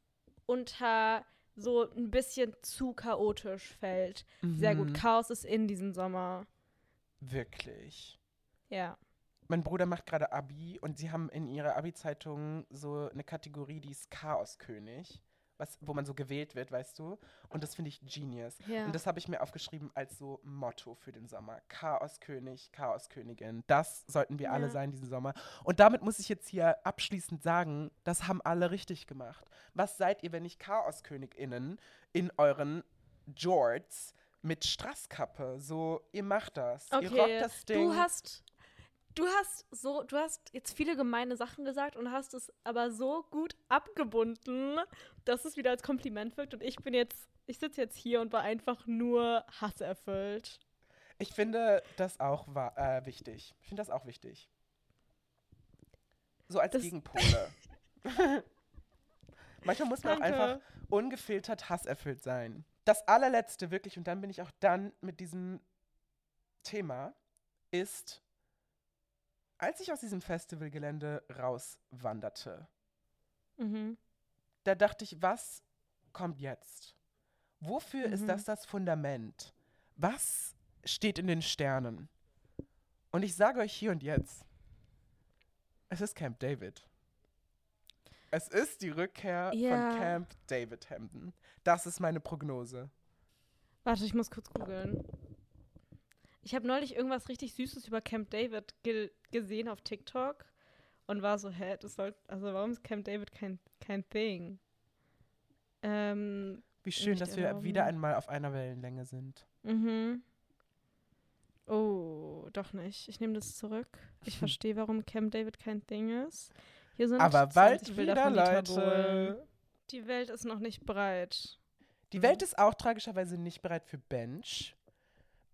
unter so ein bisschen zu chaotisch fällt, sehr gut. Mhm. Chaos ist in diesem Sommer. Wirklich. Ja. Mein Bruder macht gerade Abi und sie haben in ihrer Abi-Zeitung so eine Kategorie, die ist Chaoskönig, was, wo man so gewählt wird, weißt du? Und das finde ich genius. ja. Und das habe ich mir aufgeschrieben als so Motto für den Sommer. Chaoskönig, Chaoskönigin. Das sollten wir alle Ja. sein diesen Sommer. Und damit muss ich jetzt hier abschließend sagen, das haben alle richtig gemacht. Was seid ihr, wenn nicht ChaoskönigInnen in euren Jorts mit Straßkappe? So, ihr macht das. Ihr rockt Okay, das Ding. du hast, du hast so, du hast jetzt viele gemeine Sachen gesagt und hast es aber so gut abgebunden, dass es wieder als Kompliment wirkt und ich bin jetzt, ich sitze jetzt hier und war einfach nur hasserfüllt. Ich finde das auch wa- äh, wichtig. Ich finde das auch wichtig. So als Das- Gegenpole. Manchmal muss man auch Danke. einfach ungefiltert hasserfüllt sein. Das allerletzte wirklich, und dann bin ich auch dann mit diesem Thema, ist, als ich aus diesem Festivalgelände rauswanderte, Mhm. da dachte ich, was kommt jetzt? Wofür ist Mhm. das das Fundament? Was steht in den Sternen? Und ich sage euch hier und jetzt, es ist Camp David. Es ist die Rückkehr Ja. von Camp David Hamden. Das ist meine Prognose. Warte, ich muss kurz googeln. Ich habe neulich irgendwas richtig Süßes über Camp David ge gesehen auf TikTok und war so, hä, das soll, also warum ist Camp David kein, kein Thing? Ähm, Wie schön, dass wir wieder einmal auf einer Wellenlänge sind. Mhm. Oh, doch nicht. Ich nehme das zurück. Ich verstehe, warum Camp David kein Ding ist. Hier sind Aber bald 20 Bilder wieder. Leute. Die Welt ist noch nicht bereit. Die. Welt ist auch tragischerweise nicht bereit für Bench.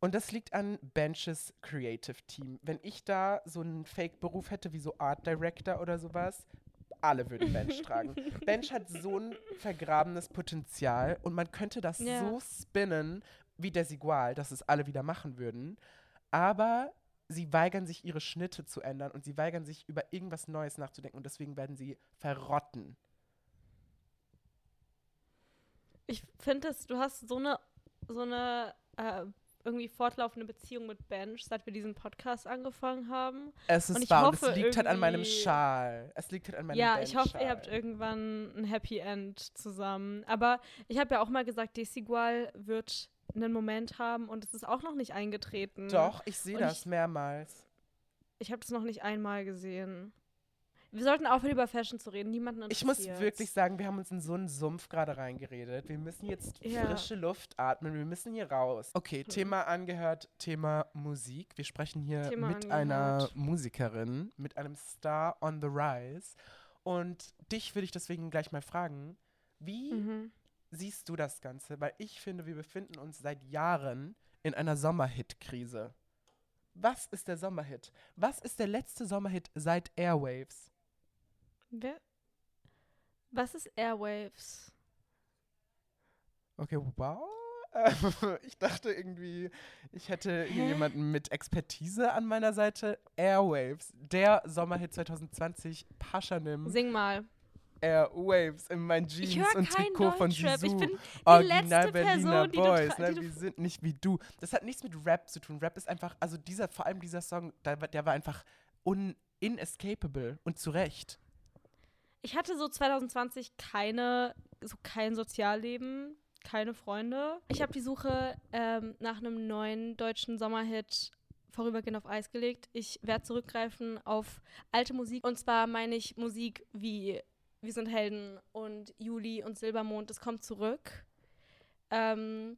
Und das liegt an Benches Creative Team. Wenn ich da so einen Fake-Beruf hätte wie so Art Director oder sowas, alle würden Bench tragen. Bench hat so ein vergrabenes Potenzial und man könnte das Ja. so spinnen wie Desigual, dass es alle wieder machen würden. Aber sie weigern sich, ihre Schnitte zu ändern und sie weigern sich, über irgendwas Neues nachzudenken und deswegen werden sie verrotten. Ich finde es, du hast so eine, so eine äh, irgendwie fortlaufende Beziehung mit Bench, seit wir diesen Podcast angefangen haben. Es ist Und wahr und es hoffe liegt halt an meinem Schal. Es liegt halt an meinem ja, ich hoffe, ihr habt irgendwann ein Happy End zusammen. Aber ich habe ja auch mal gesagt, Desigual wird einen Moment haben und es ist auch noch nicht eingetreten. Doch, ich sehe das ich- mehrmals. Ich habe das noch nicht einmal gesehen. Wir sollten aufhören, über Fashion zu reden. Niemanden interessiert. Ich muss wirklich sagen, wir haben uns in so einen Sumpf gerade reingeredet. Wir müssen jetzt ja. frische Luft atmen. Wir müssen hier raus. Okay, hm. Thema angehört, Thema Musik. Wir sprechen hier Thema mit angehört. einer Musikerin, mit einem Star on the Rise. Und dich würde ich deswegen gleich mal fragen, wie mhm. siehst du das Ganze? Weil ich finde, wir befinden uns seit Jahren in einer Sommerhit-Krise. Was ist der Sommerhit? Was ist der letzte Sommerhit seit Airwaves? Wer? Was ist Airwaves? Okay, wow. ich dachte irgendwie, ich hätte hier jemanden mit Expertise an meiner Seite. Airwaves, der Sommerhit 2020, Paschanim. Sing mal. Airwaves in meinen Jeans und Trikot von Sisu. Ich bin Original Berliner Person, Boys. Ne? Wir sind nicht wie du. Das hat nichts mit Rap zu tun. Rap ist einfach, also dieser, vor allem dieser Song, der, der war einfach un, inescapable und zu Recht. Ich hatte so 2020 keine, so kein Sozialleben, keine Freunde. Ich habe die Suche ähm, nach einem neuen deutschen Sommerhit vorübergehend auf Eis gelegt. Ich werde zurückgreifen auf alte Musik. Und zwar meine ich Musik wie wir sind Helden und Juli und Silbermond, das kommt zurück. Ähm,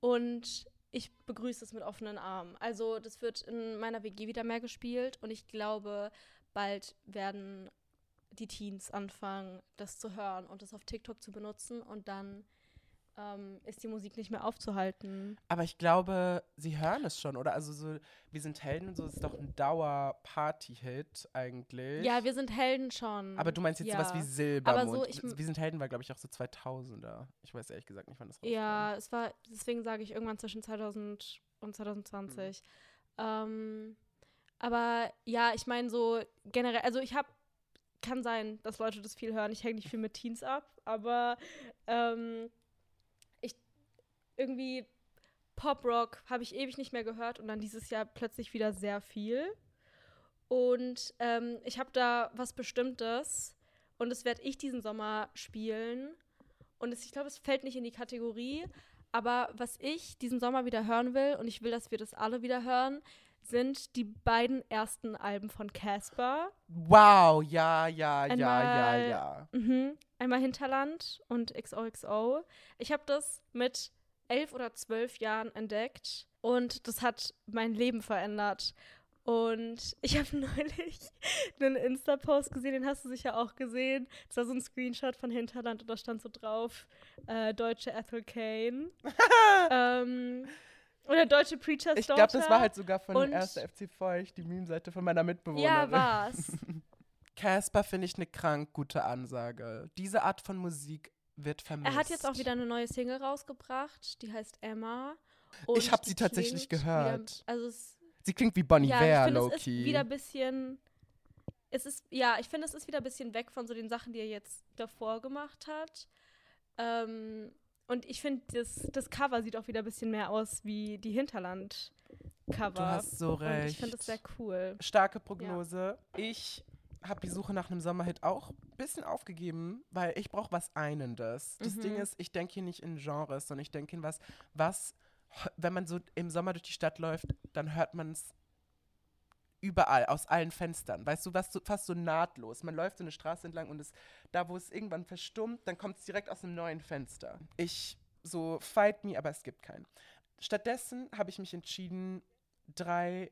und ich begrüße es mit offenen Armen. Also das wird in meiner WG wieder mehr gespielt und ich glaube, bald werden die Teens anfangen, das zu hören und das auf TikTok zu benutzen und dann ähm, ist die Musik nicht mehr aufzuhalten. Aber ich glaube, sie hören es schon, oder? Also so, wir sind Helden und so ist doch ein Dauer-Party-Hit eigentlich. Ja, wir sind Helden schon. Aber du meinst jetzt ja. sowas wie Silbermond. Aber so, ich, wir sind Helden war, glaube ich, auch so 2000er. Ich weiß ehrlich gesagt nicht, wann das rauskam. Ja, es war, deswegen sage ich irgendwann zwischen 2000 und 2020. Mhm. Ähm, aber ja, ich meine so generell, also ich habe kann sein, dass Leute das viel hören. Ich hänge nicht viel mit Teens ab, aber ähm, irgendwie Pop-Rock habe ich ewig nicht mehr gehört und dann dieses Jahr plötzlich wieder sehr viel. Und ähm, ich habe da was Bestimmtes und das werde ich diesen Sommer spielen. Und es, ich glaube, es fällt nicht in die Kategorie, aber was ich diesen Sommer wieder hören will, und ich will, dass wir das alle wieder hören, sind die beiden ersten Alben von Casper. Wow, ja, ja, Einmal, ja, ja, ja. Mh, einmal Hinterland und XOXO. Ich habe das mit elf oder zwölf Jahren entdeckt und das hat mein Leben verändert. Und ich habe neulich einen Insta-Post gesehen, den hast du sicher auch gesehen. Das war so ein Screenshot von Hinterland und da stand so drauf, äh, deutsche Ethel Kane. ähm, oder deutsche Preacher's Ich glaube, das war halt sogar von und 1. FC Feucht, die Meme-Seite von meiner Mitbewohnerin. Ja, war's. Casper finde ich eine krank gute Ansage. Diese Art von Musik wird vermisst. Er hat jetzt auch wieder eine neue Single rausgebracht, die heißt Emma. ich habe sie tatsächlich gehört. Wieder, also es, sie klingt wie Bonnie ja, Ware, Loki. Es ist wieder ein bisschen. Es ist, ja, ich finde, es ist wieder ein bisschen weg von so den Sachen, die er jetzt davor gemacht hat. Ähm, und ich finde, das, das Cover sieht auch wieder ein bisschen mehr aus wie die Hinterland-Cover. Du hast so recht. Und ich finde das sehr cool. Starke Prognose. Ja. Ich habe die Suche nach einem Sommerhit auch ein bisschen aufgegeben, weil ich brauche was Einendes. Das mhm. Ding ist, ich denke hier nicht in Genres, sondern ich denke in was, was, wenn man so im Sommer durch die Stadt läuft, dann hört man es überall, aus allen Fenstern. Weißt du, was so, fast so nahtlos. Man läuft so eine Straße entlang und es, da, wo es irgendwann verstummt, dann kommt es direkt aus einem neuen Fenster. Ich so, fight me, aber es gibt keinen. Stattdessen habe ich mich entschieden, drei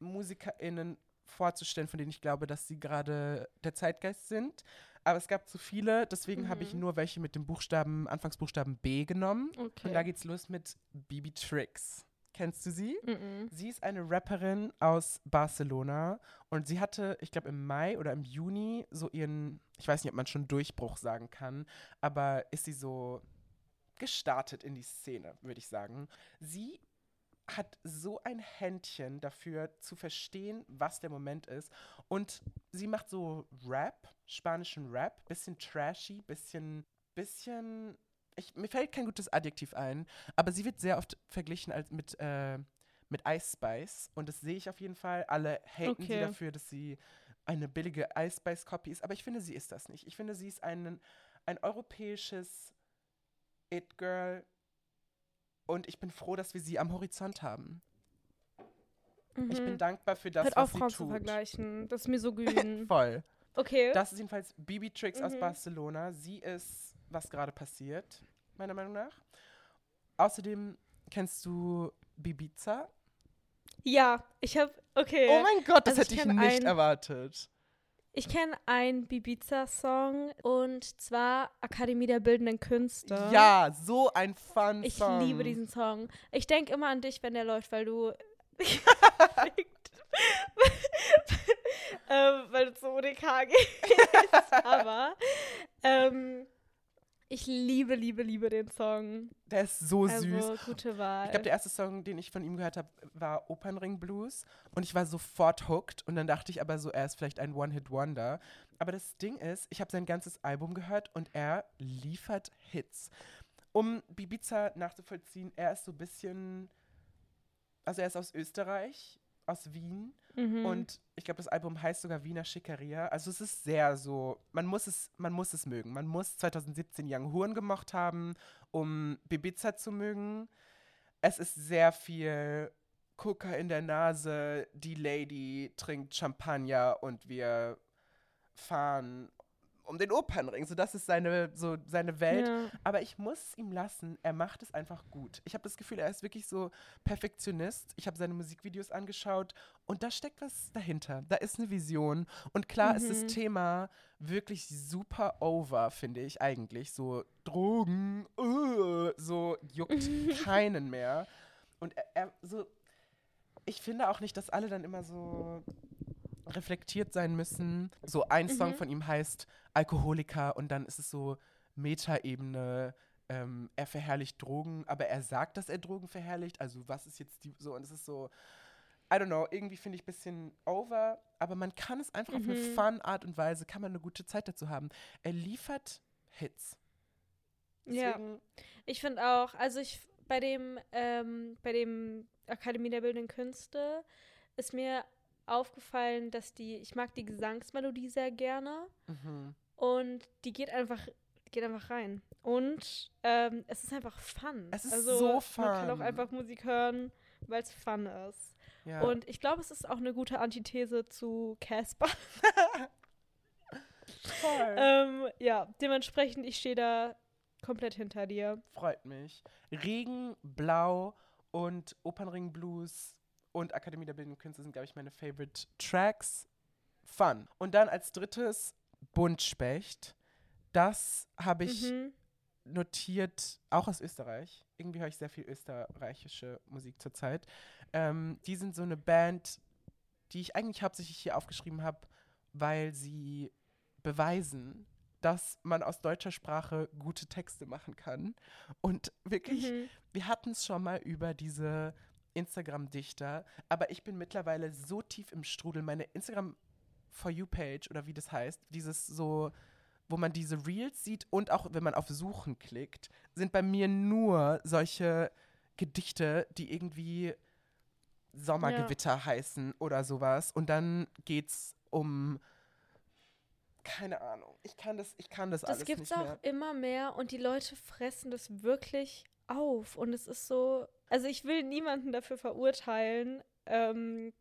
MusikerInnen vorzustellen, von denen ich glaube, dass sie gerade der Zeitgeist sind. Aber es gab zu viele, deswegen mhm. habe ich mhm. nur welche mit dem Buchstaben, Anfangsbuchstaben B genommen. Okay. Und da geht's los mit Bibi Tricks. Kennst du sie? Mhm. Sie ist eine Rapperin aus Barcelona und sie hatte, ich glaube, im Mai oder im Juni so ihren, ich weiß nicht, ob man schon Durchbruch sagen kann, aber ist sie so gestartet in die Szene, würde ich sagen. Sie hat so ein Händchen dafür zu verstehen, was der Moment ist. Und sie macht so Rap, spanischen Rap, bisschen trashy, bisschen, bisschen. Ich, mir fällt kein gutes Adjektiv ein, aber sie wird sehr oft verglichen als mit, äh, mit Ice Spice. Und das sehe ich auf jeden Fall. Alle haten okay. sie dafür, dass sie eine billige Ice Spice Copy ist. Aber ich finde, sie ist das nicht. Ich finde, sie ist ein, ein europäisches It-Girl und ich bin froh, dass wir sie am Horizont haben. Mhm. Ich bin mhm. dankbar für das, Hört was auf, Frauen sie tut. zu vergleichen. Das ist misogyn. Voll. Okay. Das ist jedenfalls Bibi Tricks mhm. aus Barcelona. Sie ist, was gerade passiert, meiner Meinung nach. Außerdem kennst du Bibiza? Ja, ich habe, okay. Oh mein Gott, das also hätte ich, ich nicht erwartet. Ich kenne einen Bibiza-Song und zwar Akademie der Bildenden Künste. Ja, so ein Fun-Song. Ich liebe diesen Song. Ich denke immer an dich, wenn der läuft, weil du. ähm, weil du zu ODK gehst. Aber ähm, ich liebe, liebe, liebe den Song. Der ist so also, süß. gute Wahl. Ich glaube, der erste Song, den ich von ihm gehört habe, war Opernring Blues. Und ich war sofort hooked. Und dann dachte ich aber so, er ist vielleicht ein One-Hit-Wonder. Aber das Ding ist, ich habe sein ganzes Album gehört und er liefert Hits. Um Bibiza nachzuvollziehen, er ist so ein bisschen. Also, er ist aus Österreich, aus Wien. Mhm. Und ich glaube, das Album heißt sogar Wiener Schickeria. Also es ist sehr so, man muss es, man muss es mögen. Man muss 2017 Young Horn gemocht haben, um Bibiza zu mögen. Es ist sehr viel Coca in der Nase, die Lady trinkt Champagner und wir fahren um den Opernring. So, das ist seine, so seine Welt. Ja. Aber ich muss ihm lassen, er macht es einfach gut. Ich habe das Gefühl, er ist wirklich so Perfektionist. Ich habe seine Musikvideos angeschaut und da steckt was dahinter. Da ist eine Vision. Und klar mhm. ist das mhm. Thema wirklich super over, finde ich eigentlich. So Drogen, uh, so juckt keinen mehr. Und er, er so, ich finde auch nicht, dass alle dann immer so reflektiert sein müssen. So ein mhm. Song von ihm heißt Alkoholiker und dann ist es so Metaebene. Ähm, er verherrlicht Drogen, aber er sagt, dass er Drogen verherrlicht. Also was ist jetzt die so und es ist so I don't know, irgendwie finde ich ein bisschen over, aber man kann es einfach mhm. auf eine mhm. fun Art und Weise, kann man eine gute Zeit dazu haben. Er liefert Hits. Deswegen ja, ich finde auch, also ich bei dem, ähm, bei dem Akademie der Bildenden Künste ist mir aufgefallen, dass die, ich mag die Gesangsmelodie sehr gerne mhm. und die geht einfach, geht einfach rein. Und ähm, es ist einfach fun. Es ist also, so fun. Man kann auch einfach Musik hören, weil es fun ist. Ja. Und ich glaube, es ist auch eine gute Antithese zu Casper. ähm, ja, dementsprechend, ich stehe da komplett hinter dir. Freut mich. Regen, Blau und Opernring Blues und Akademie der Bildenden Künste sind, glaube ich, meine Favorite Tracks. Fun. Und dann als drittes Buntspecht. Das habe ich mhm. notiert, auch aus Österreich. Irgendwie höre ich sehr viel österreichische Musik zurzeit. Ähm, die sind so eine Band, die ich eigentlich hauptsächlich hier aufgeschrieben habe, weil sie beweisen, dass man aus deutscher Sprache gute Texte machen kann. Und wirklich, mhm. wir hatten es schon mal über diese Instagram-Dichter, aber ich bin mittlerweile so tief im Strudel. Meine Instagram For You-Page oder wie das heißt, dieses so, wo man diese Reels sieht und auch wenn man auf Suchen klickt, sind bei mir nur solche Gedichte, die irgendwie Sommergewitter ja. heißen oder sowas. Und dann geht's um keine Ahnung. Ich kann das, ich kann das, das alles nicht mehr. Das gibt's auch immer mehr und die Leute fressen das wirklich auf. Und es ist so, also ich will niemanden dafür verurteilen. Ähm,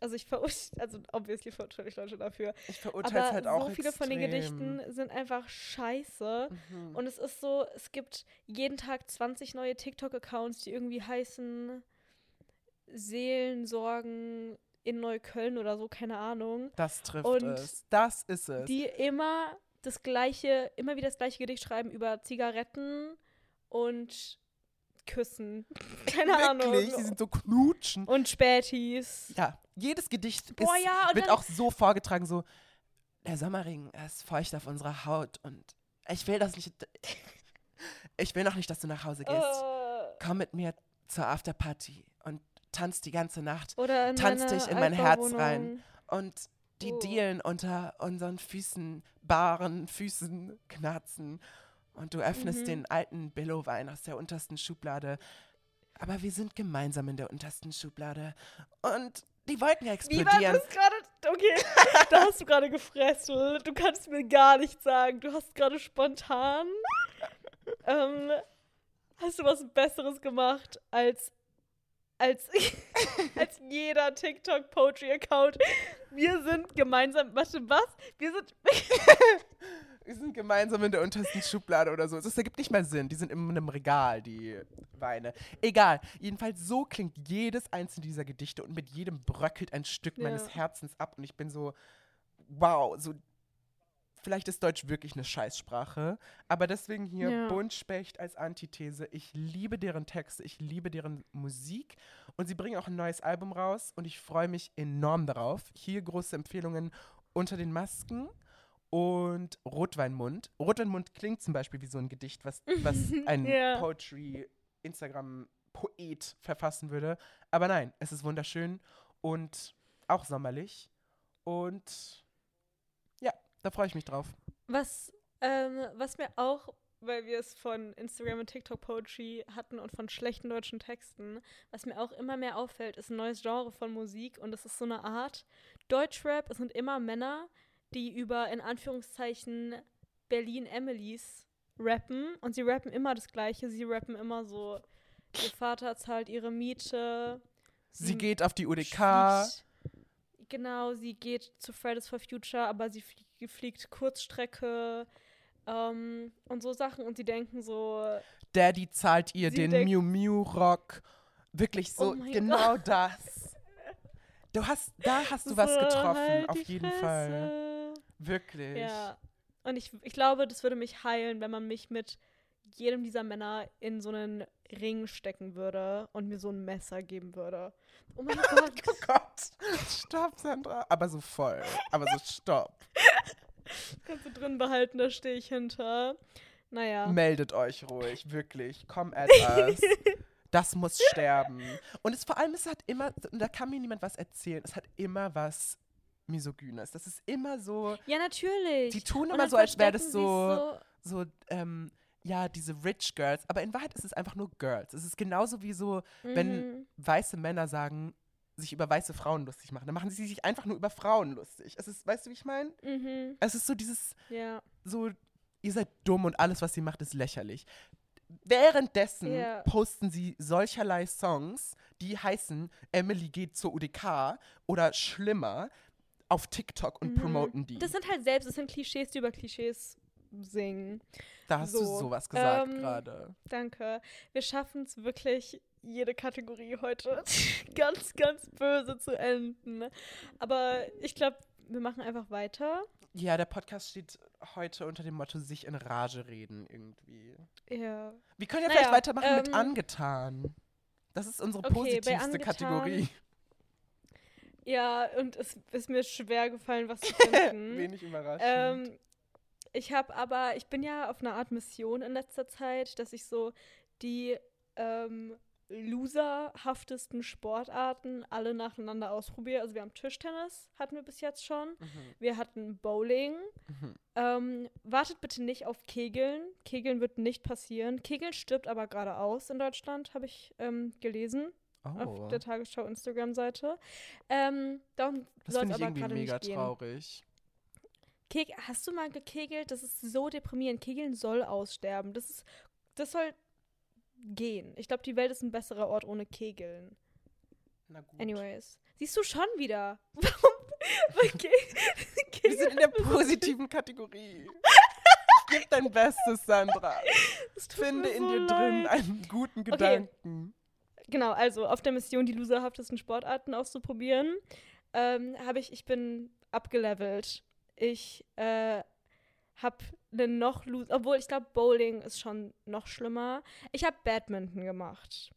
also ich verurteile, also obviously verurteile ich Leute dafür. Ich verurteile halt auch so viele extrem. von den Gedichten sind einfach scheiße. Mhm. Und es ist so, es gibt jeden Tag 20 neue TikTok-Accounts, die irgendwie heißen Seelensorgen in Neukölln oder so, keine Ahnung. Das trifft und es. Das ist es. Die immer das gleiche, immer wieder das gleiche Gedicht schreiben über Zigaretten und küssen. Keine Wirklich? Ahnung. Sie sind so knutschen. Und Spätis. Ja, jedes Gedicht Boah, ist, ja, wird auch so vorgetragen, so, der Sommerring ist feucht auf unserer Haut und ich will das nicht, ich will noch nicht, dass du nach Hause gehst. Uh. Komm mit mir zur Afterparty und tanz die ganze Nacht. Oder tanz dich in mein Herz rein. Und die uh. Dielen unter unseren Füßen, baren Füßen knarzen und du öffnest mhm. den alten Billow-Wein aus der untersten Schublade. Aber wir sind gemeinsam in der untersten Schublade. Und die Wolken explodieren. Wie war das gerade? Okay, da hast du gerade gefresselt. Du kannst mir gar nichts sagen. Du hast gerade spontan. ähm, hast du was Besseres gemacht, als als, als jeder TikTok-Poetry-Account. Wir sind gemeinsam, warte, was? Wir sind. Gemeinsam in der untersten Schublade oder so. Das ergibt nicht mal Sinn. Die sind in einem Regal, die Weine. Egal. Jedenfalls so klingt jedes einzelne dieser Gedichte und mit jedem bröckelt ein Stück ja. meines Herzens ab. Und ich bin so, wow, so vielleicht ist Deutsch wirklich eine Scheißsprache, aber deswegen hier ja. Buntspecht als Antithese. Ich liebe deren Texte, ich liebe deren Musik und sie bringen auch ein neues Album raus und ich freue mich enorm darauf. Hier große Empfehlungen unter den Masken und Rotweinmund. Rotweinmund klingt zum Beispiel wie so ein Gedicht, was, was ein ja. Poetry-Instagram-Poet verfassen würde. Aber nein, es ist wunderschön und auch sommerlich. Und ja, da freue ich mich drauf. Was, ähm, was mir auch, weil wir es von Instagram und TikTok Poetry hatten und von schlechten deutschen Texten, was mir auch immer mehr auffällt, ist ein neues Genre von Musik und es ist so eine Art Deutschrap. Es sind immer Männer, die über in Anführungszeichen Berlin Emilys rappen und sie rappen immer das Gleiche. Sie rappen immer so, ihr Vater zahlt ihre Miete. Sie, sie geht auf die UDK. Genau, sie geht zu Fridays for Future, aber sie fliegt, fliegt Kurzstrecke ähm, und so Sachen und sie denken so. Daddy zahlt ihr den Miu Miu Rock. Wirklich so, oh genau Gott. das. Du hast, da hast du so, was getroffen, halt auf jeden Fresse. Fall. Wirklich. Ja. Und ich, ich glaube, das würde mich heilen, wenn man mich mit jedem dieser Männer in so einen Ring stecken würde und mir so ein Messer geben würde. Oh mein Gott. oh Gott. Stopp, Sandra. Aber so voll. Aber so stopp. Kannst du drin behalten, da stehe ich hinter. Naja. Meldet euch ruhig, wirklich. Komm us. Das muss sterben. Und es vor allem, es hat immer, da kann mir niemand was erzählen, es hat immer was Misogynes. Das ist immer so. Ja, natürlich. Die tun immer so, als wäre das so, so, so ähm, ja, diese Rich Girls. Aber in Wahrheit ist es einfach nur Girls. Es ist genauso wie so, mhm. wenn weiße Männer sagen, sich über weiße Frauen lustig machen. Dann machen sie sich einfach nur über Frauen lustig. Es ist, weißt du, wie ich meine? Mhm. Es ist so dieses, ja. so, ihr seid dumm und alles, was sie macht, ist lächerlich. Währenddessen yeah. posten sie solcherlei Songs, die heißen Emily geht zur UDK oder schlimmer, auf TikTok und mhm. promoten die. Das sind halt selbst, das sind Klischees, die über Klischees singen. Da hast so. du sowas gesagt ähm, gerade. Danke. Wir schaffen es wirklich, jede Kategorie heute ganz, ganz böse zu enden. Aber ich glaube, wir machen einfach weiter. Ja, der Podcast steht heute unter dem Motto sich in Rage reden irgendwie. Ja. Wir können ja naja, vielleicht weitermachen ähm, mit angetan. Das ist unsere okay, positivste Kategorie. Ja, und es ist mir schwer gefallen, was zu finden. Wenig überraschend. Ähm, ich habe aber, ich bin ja auf einer Art Mission in letzter Zeit, dass ich so die ähm, loserhaftesten Sportarten alle nacheinander ausprobiere. Also wir haben Tischtennis, hatten wir bis jetzt schon. Mhm. Wir hatten Bowling. Mhm. Ähm, wartet bitte nicht auf Kegeln. Kegeln wird nicht passieren. Kegeln stirbt aber gerade aus in Deutschland, habe ich ähm, gelesen. Oh. Auf der Tagesschau Instagram-Seite. Ähm, darum soll es aber gerade nicht gehen. traurig. Keg Hast du mal gekegelt? Das ist so deprimierend. Kegeln soll aussterben. Das ist, das soll gehen. Ich glaube, die Welt ist ein besserer Ort ohne Kegeln. Na gut. Anyways. Siehst du schon wieder? Warum? Okay. Wir sind in der positiven Kategorie. Gib dein Bestes, Sandra. Finde so in dir leid. drin einen guten Gedanken. Okay genau, also auf der Mission, die loserhaftesten Sportarten auszuprobieren, ähm, habe ich, ich bin abgelevelt. Ich äh, habe eine noch loser, obwohl ich glaube, Bowling ist schon noch schlimmer. Ich habe Badminton gemacht.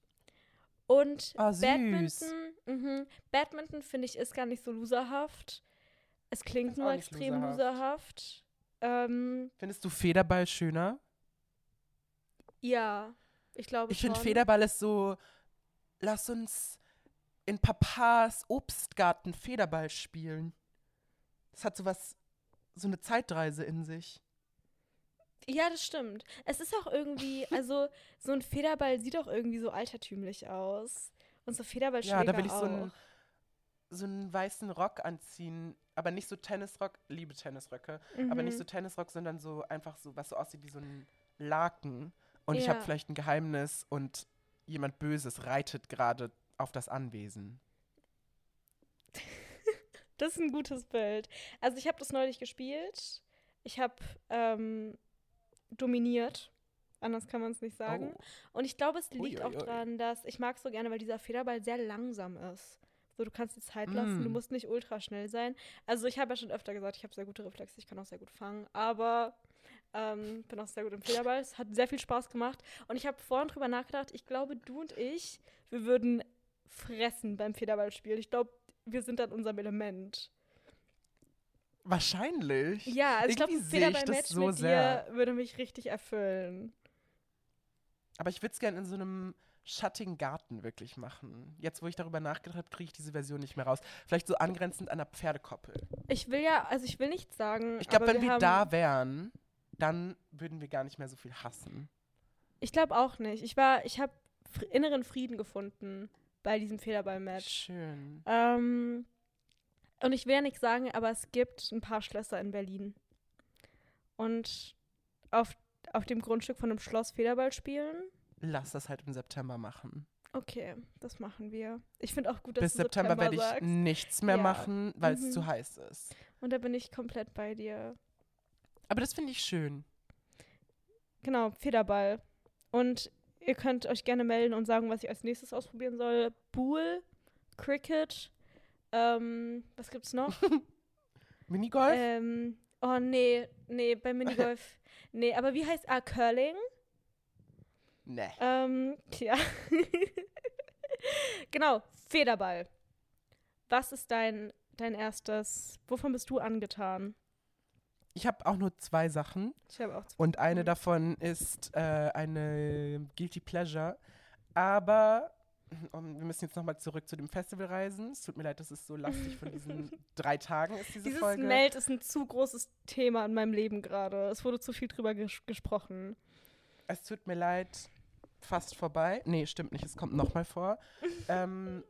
Und oh, Badminton, mh, Badminton finde ich ist gar nicht so loserhaft. Es klingt nur extrem loserhaft. loserhaft. Ähm, Findest du Federball schöner? Ja, ich glaube Ich finde Federball ist so lass uns in Papas Obstgarten Federball spielen. Das hat so was, so eine Zeitreise in sich. Ja, das stimmt. Es ist auch irgendwie, also so ein Federball sieht auch irgendwie so altertümlich aus. Und so Federballschläger Ja, da will ich auch. so einen, so einen weißen Rock anziehen. Aber nicht so Tennisrock, liebe Tennisröcke. Mhm. Aber nicht mhm. so Tennisrock, sondern so einfach so, was so aussieht wie so ein Laken. Und ja. ich habe vielleicht ein Geheimnis und jemand Böses reitet gerade auf das Anwesen. das ist ein gutes Bild. Also ich habe das neulich gespielt. Ich habe ähm, dominiert. Anders kann man es nicht sagen. Oh. Und ich glaube, es liegt ui, ui, auch daran, dass ich mag so gerne, weil dieser Federball sehr langsam ist. So, du kannst die Zeit lassen, mm. du musst nicht ultra schnell sein. Also ich habe ja schon öfter gesagt, ich habe sehr gute Reflexe, ich kann auch sehr gut fangen, aber ähm, bin auch sehr gut im Federball. Es hat sehr viel Spaß gemacht. Und ich habe vorhin drüber nachgedacht, ich glaube, du und ich, wir würden fressen beim Federballspiel. Ich glaube, wir sind an unserem Element. Wahrscheinlich. Ja, also ich glaube, Federball-Match so mit sehr. dir würde mich richtig erfüllen. Aber ich würde es gerne in so einem schattigen Garten wirklich machen. Jetzt, wo ich darüber nachgedacht habe, kriege ich diese Version nicht mehr raus. Vielleicht so angrenzend an einer Pferdekoppel. Ich will ja, also ich will nicht sagen. Ich glaube, wenn wir, wir da wären, dann würden wir gar nicht mehr so viel hassen. Ich glaube auch nicht. Ich war, ich habe inneren Frieden gefunden bei diesem Federball-Match. Schön. Ähm, und ich will ja nichts sagen, aber es gibt ein paar Schlösser in Berlin. Und auf, auf dem Grundstück von einem Schloss Federball spielen. Lass das halt im September machen. Okay, das machen wir. Ich finde auch gut, dass Bis du September, September werde ich sagst. nichts mehr ja. machen, weil es mhm. zu heiß ist. Und da bin ich komplett bei dir. Aber das finde ich schön. Genau, Federball. Und ihr könnt euch gerne melden und sagen, was ich als nächstes ausprobieren soll. Pool, Cricket, ähm, was gibt's noch? Minigolf? Ähm, oh nee, nee, bei Minigolf. nee, aber wie heißt ah, Curling? Nee. Ähm, ja. genau, Federball. Was ist dein, dein erstes, wovon bist du angetan? Ich habe auch nur zwei Sachen. Ich habe auch zwei. Und eine mhm. davon ist äh, eine Guilty Pleasure. Aber wir müssen jetzt nochmal zurück zu dem Festival reisen. Es tut mir leid, dass es so lastig von diesen drei Tagen ist, diese Dieses Folge. Meld ist ein zu großes Thema in meinem Leben gerade. Es wurde zu viel drüber ges gesprochen. Es tut mir leid, fast vorbei. Nee, stimmt nicht, es kommt nochmal vor. ähm,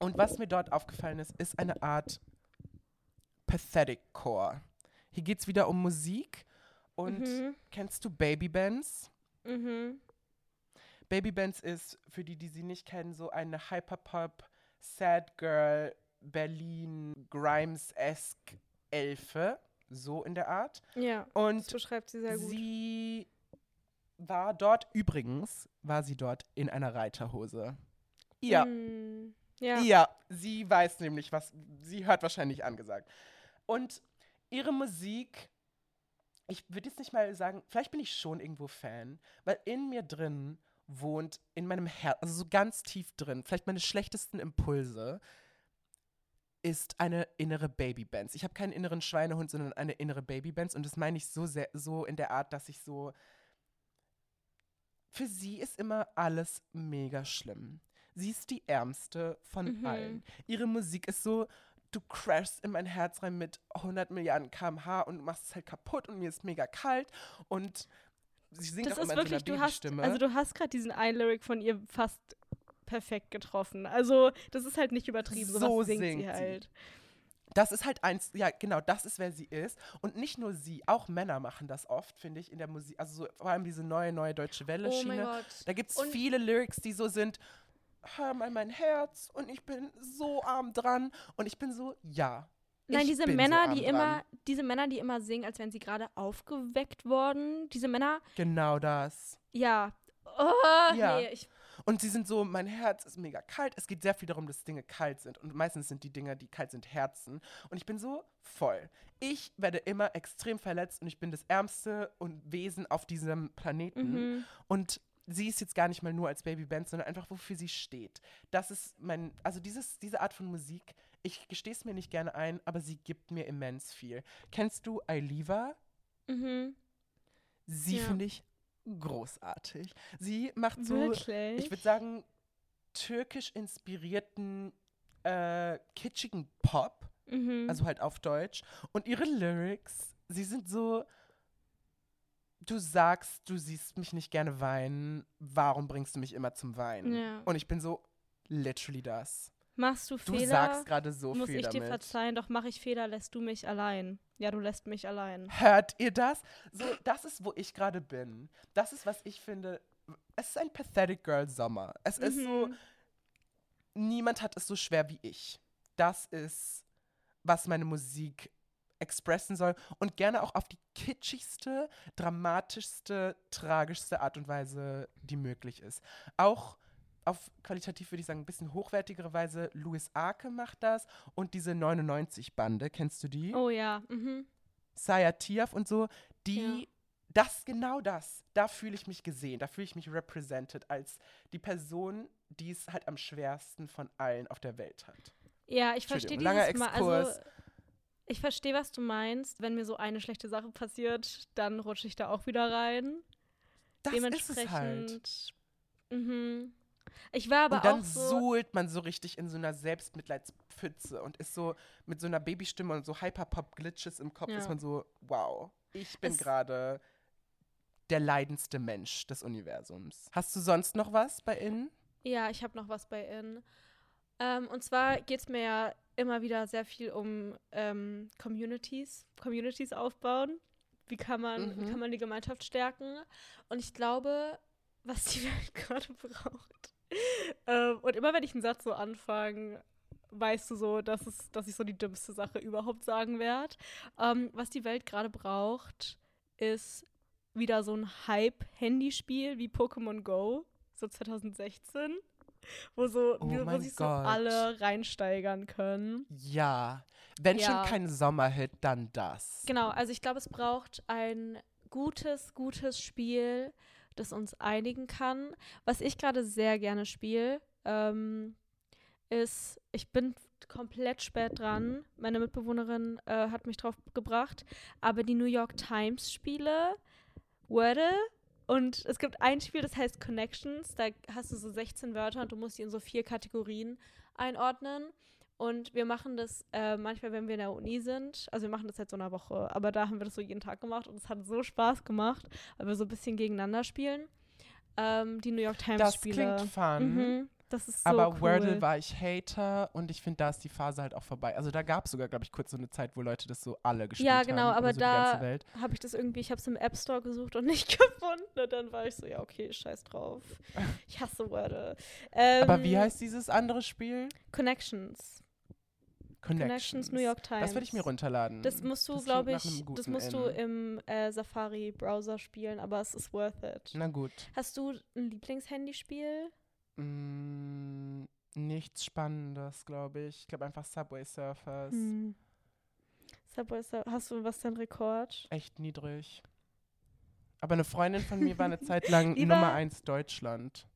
und was mir dort aufgefallen ist, ist eine Art Pathetic Core. Hier geht es wieder um Musik. Und mhm. kennst du Baby Bands? Mhm. Baby Bands ist, für die, die sie nicht kennen, so eine Hyperpop, Sad Girl, Berlin, Grimes-esque Elfe. So in der Art. Ja. Und das beschreibt sie sehr gut. Sie war dort, übrigens, war sie dort in einer Reiterhose. Ja. Mm, ja. Ja, sie weiß nämlich, was, sie hört wahrscheinlich angesagt. Und ihre Musik, ich würde jetzt nicht mal sagen, vielleicht bin ich schon irgendwo Fan, weil in mir drin wohnt, in meinem Herz, also so ganz tief drin, vielleicht meine schlechtesten Impulse, ist eine innere Babybands. Ich habe keinen inneren Schweinehund, sondern eine innere Babybands und das meine ich so sehr, so in der Art, dass ich so für sie ist immer alles mega schlimm. Sie ist die ärmste von mhm. allen. Ihre Musik ist so, du crashst in mein Herz rein mit 100 Milliarden kmh und du machst es halt kaputt und mir ist mega kalt und sie singt das auch immer wirklich, so einer Babystimme. also du hast gerade diesen ein Lyric von ihr fast perfekt getroffen. Also das ist halt nicht übertrieben, so was singt, singt sie halt. Sie. Das ist halt eins, ja, genau, das ist, wer sie ist. Und nicht nur sie, auch Männer machen das oft, finde ich, in der Musik. Also so, vor allem diese neue, neue deutsche Welle-Schiene. Oh da gibt es viele Lyrics, die so sind, hör mal mein Herz und ich bin so arm dran und ich bin so, ja. Nein, diese Männer, so die dran. immer, diese Männer, die immer singen, als wären sie gerade aufgeweckt worden, diese Männer. Genau das. Ja. Oh, ja. nee, ich. Und sie sind so, mein Herz ist mega kalt. Es geht sehr viel darum, dass Dinge kalt sind. Und meistens sind die Dinge, die kalt sind, Herzen. Und ich bin so voll. Ich werde immer extrem verletzt und ich bin das ärmste und Wesen auf diesem Planeten. Mhm. Und sie ist jetzt gar nicht mal nur als Babyband, sondern einfach, wofür sie steht. Das ist mein, also dieses, diese Art von Musik, ich gestehe es mir nicht gerne ein, aber sie gibt mir immens viel. Kennst du Ailiva? Mhm. Sie ja. finde ich großartig. Sie macht so, Wirklich? ich würde sagen, türkisch inspirierten, äh, kitschigen Pop, mhm. also halt auf Deutsch. Und ihre Lyrics, sie sind so, du sagst, du siehst mich nicht gerne weinen, warum bringst du mich immer zum Weinen? Ja. Und ich bin so, literally das. Machst du Fehler? Du sagst gerade so muss viel ich damit. dir verzeihen, doch mache ich Fehler, lässt du mich allein. Ja, du lässt mich allein. Hört ihr das? So, das ist, wo ich gerade bin. Das ist, was ich finde. Es ist ein Pathetic Girl Sommer. Es mhm. ist so, niemand hat es so schwer wie ich. Das ist, was meine Musik expressen soll und gerne auch auf die kitschigste, dramatischste, tragischste Art und Weise, die möglich ist. Auch auf qualitativ würde ich sagen ein bisschen hochwertigere Weise. Louis Arke macht das und diese 99-Bande, kennst du die? Oh ja. Mhm. Saya Tiaf und so, die, ja. das, genau das, da fühle ich mich gesehen, da fühle ich mich represented als die Person, die es halt am schwersten von allen auf der Welt hat. Ja, ich verstehe dieses Langer Exkurs. Mal, also ich verstehe, was du meinst. Wenn mir so eine schlechte Sache passiert, dann rutsche ich da auch wieder rein. Das Dementsprechend, ist es halt. Mhm. Ich war aber und dann auch so suhlt man so richtig in so einer Selbstmitleidspfütze und ist so mit so einer Babystimme und so Hyperpop-Glitches im Kopf, ja. ist man so, wow, ich bin gerade der leidendste Mensch des Universums. Hast du sonst noch was bei Innen? Ja, ich habe noch was bei Innen. Ähm, und zwar geht es mir ja immer wieder sehr viel um ähm, Communities, Communities aufbauen. Wie kann man, mhm. wie kann man die Gemeinschaft stärken? Und ich glaube, was die Welt gerade braucht, ähm, und immer wenn ich einen Satz so anfange, weißt du so, dass, es, dass ich so die dümmste Sache überhaupt sagen werde. Ähm, was die Welt gerade braucht, ist wieder so ein Hype-Handyspiel wie Pokémon Go, so 2016. Wo, so, oh wo sich so alle reinsteigern können. Ja. Wenn ja. schon kein Sommerhit, dann das. Genau, also ich glaube, es braucht ein gutes, gutes Spiel, das uns einigen kann. Was ich gerade sehr gerne spiele, ähm, ist, ich bin komplett spät dran. Meine Mitbewohnerin äh, hat mich drauf gebracht. Aber die New York Times Spiele, Wordle, und es gibt ein Spiel, das heißt Connections. Da hast du so 16 Wörter und du musst die in so vier Kategorien einordnen. Und wir machen das äh, manchmal, wenn wir in der Uni sind. Also wir machen das seit so einer Woche. Aber da haben wir das so jeden Tag gemacht und es hat so Spaß gemacht, weil wir so ein bisschen gegeneinander spielen. Ähm, die New York Times Spiele. Das klingt fun. Mhm. Das ist so Aber cool. Wordle war ich Hater und ich finde, da ist die Phase halt auch vorbei. Also da gab es sogar, glaube ich, kurz so eine Zeit, wo Leute das so alle gespielt haben. Ja, genau, haben, aber so da habe ich das irgendwie, ich habe es im App Store gesucht und nicht gefunden. Und dann war ich so, ja, okay, scheiß drauf. Ich hasse Wordle. Ähm, aber wie heißt dieses andere Spiel? Connections. Connections. Connections New York Times. Das werde ich mir runterladen. Das musst du, glaube ich, das musst du im äh, Safari-Browser spielen, aber es ist worth it. Na gut. Hast du ein Lieblingshandyspiel? Mm, nichts Spannendes, glaube ich. Ich glaube einfach Subway Surfers. Hm. Subway Surfers. Hast du was dein Rekord? Echt niedrig. Aber eine Freundin von mir war eine Zeit lang Nummer 1 Deutschland.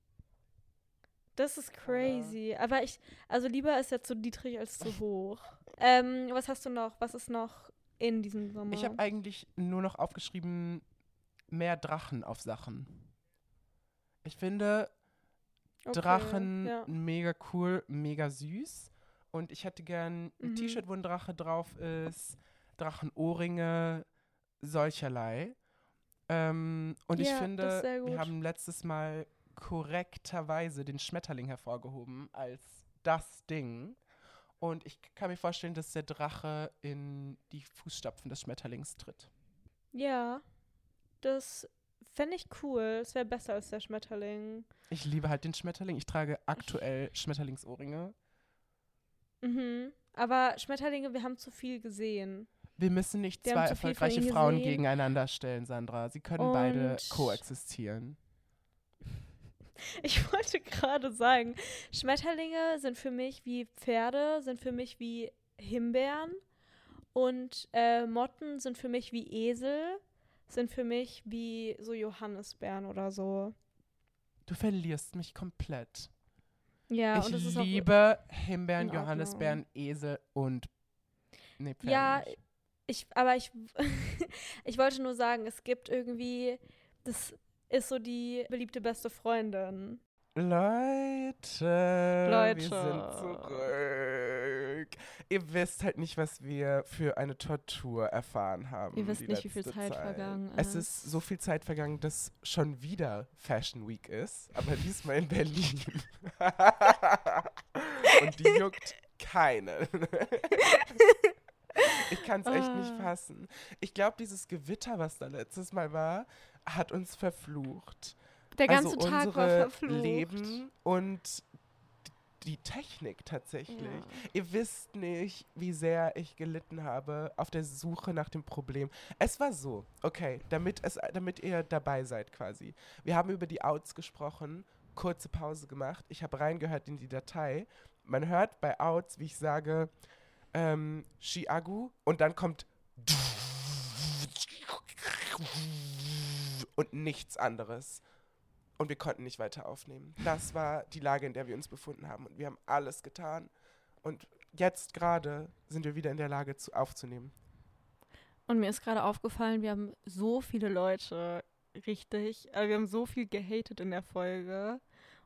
Das ist crazy. Aber ich, also lieber ist ja zu niedrig als zu hoch. Ähm, was hast du noch? Was ist noch in diesem Sommer? Ich habe eigentlich nur noch aufgeschrieben, mehr Drachen auf Sachen. Ich finde okay, Drachen ja. mega cool, mega süß. Und ich hätte gern ein mhm. T-Shirt, wo ein Drache drauf ist, Drachenohrringe, solcherlei. Ähm, und ja, ich finde, wir haben letztes Mal korrekterweise den Schmetterling hervorgehoben als das Ding. Und ich kann mir vorstellen, dass der Drache in die Fußstapfen des Schmetterlings tritt. Ja, das fände ich cool. Es wäre besser als der Schmetterling. Ich liebe halt den Schmetterling. Ich trage aktuell Schmetterlingsohrringe. Mhm. Aber Schmetterlinge, wir haben zu viel gesehen. Wir müssen nicht wir zwei erfolgreiche Frauen gesehen. gegeneinander stellen, Sandra. Sie können Und beide koexistieren. Ich wollte gerade sagen, Schmetterlinge sind für mich wie Pferde, sind für mich wie Himbeeren und äh, Motten sind für mich wie Esel, sind für mich wie so Johannisbeeren oder so. Du verlierst mich komplett. Ja, ich und das ist liebe Himbeeren, Johannisbeeren, Esel und nee, Pferde Ja, nicht. ich aber ich ich wollte nur sagen, es gibt irgendwie das ist so die beliebte beste Freundin. Leute, Leute, wir sind zurück. Ihr wisst halt nicht, was wir für eine Tortur erfahren haben. Ihr wisst nicht, wie viel Zeit, Zeit, vergangen ist. Es ist so viel Zeit vergangen, dass schon wieder Fashion Week ist, aber diesmal in Berlin. Und die juckt keine. ich kann es echt nicht ah. fassen. Ich glaube, dieses Gewitter, was da letztes Mal war, hat uns verflucht. Der ganze also Tag war verflucht. Leben und die Technik tatsächlich. Ja. Ihr wisst nicht, wie sehr ich gelitten habe auf der Suche nach dem Problem. Es war so, okay, damit, es, damit ihr dabei seid quasi. Wir haben über die Outs gesprochen, kurze Pause gemacht. Ich habe reingehört in die Datei. Man hört bei Outs, wie ich sage, ähm, Chiagu und dann kommt und nichts anderes und wir konnten nicht weiter aufnehmen. Das war die Lage, in der wir uns befunden haben und wir haben alles getan und jetzt gerade sind wir wieder in der Lage zu, aufzunehmen. Und mir ist gerade aufgefallen, wir haben so viele Leute richtig, also wir haben so viel gehatet in der Folge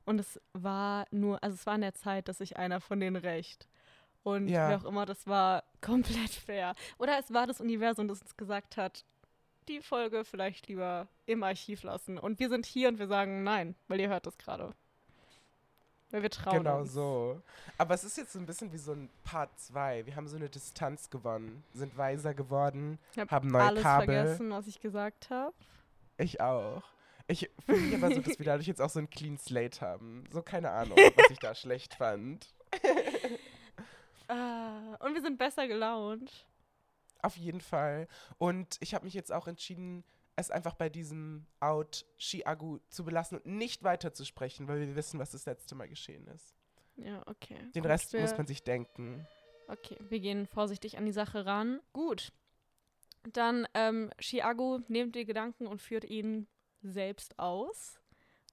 und es war nur, also es war in der Zeit, dass sich einer von denen recht. Und ja. wer auch immer, das war komplett fair. Oder es war das Universum, das uns gesagt hat, die Folge vielleicht lieber im Archiv lassen. Und wir sind hier und wir sagen nein, weil ihr hört das gerade. Weil wir trauen Genau uns. so. Aber es ist jetzt so ein bisschen wie so ein Part 2. Wir haben so eine Distanz gewonnen, sind weiser geworden, ich haben neue alles Kabel. vergessen, was ich gesagt habe. Ich auch. Ich mich aber so, dass wir dadurch jetzt auch so ein Clean Slate haben. So keine Ahnung, was ich da schlecht fand. ah, und wir sind besser gelaunt. Auf jeden Fall. Und ich habe mich jetzt auch entschieden, es einfach bei diesem Out Shiagu zu belassen und nicht weiter zu sprechen, weil wir wissen, was das letzte Mal geschehen ist. Ja, okay. Den Gut, Rest muss man sich denken. Okay, wir gehen vorsichtig an die Sache ran. Gut. Dann ähm, Shiagu nehmt die Gedanken und führt ihn selbst aus,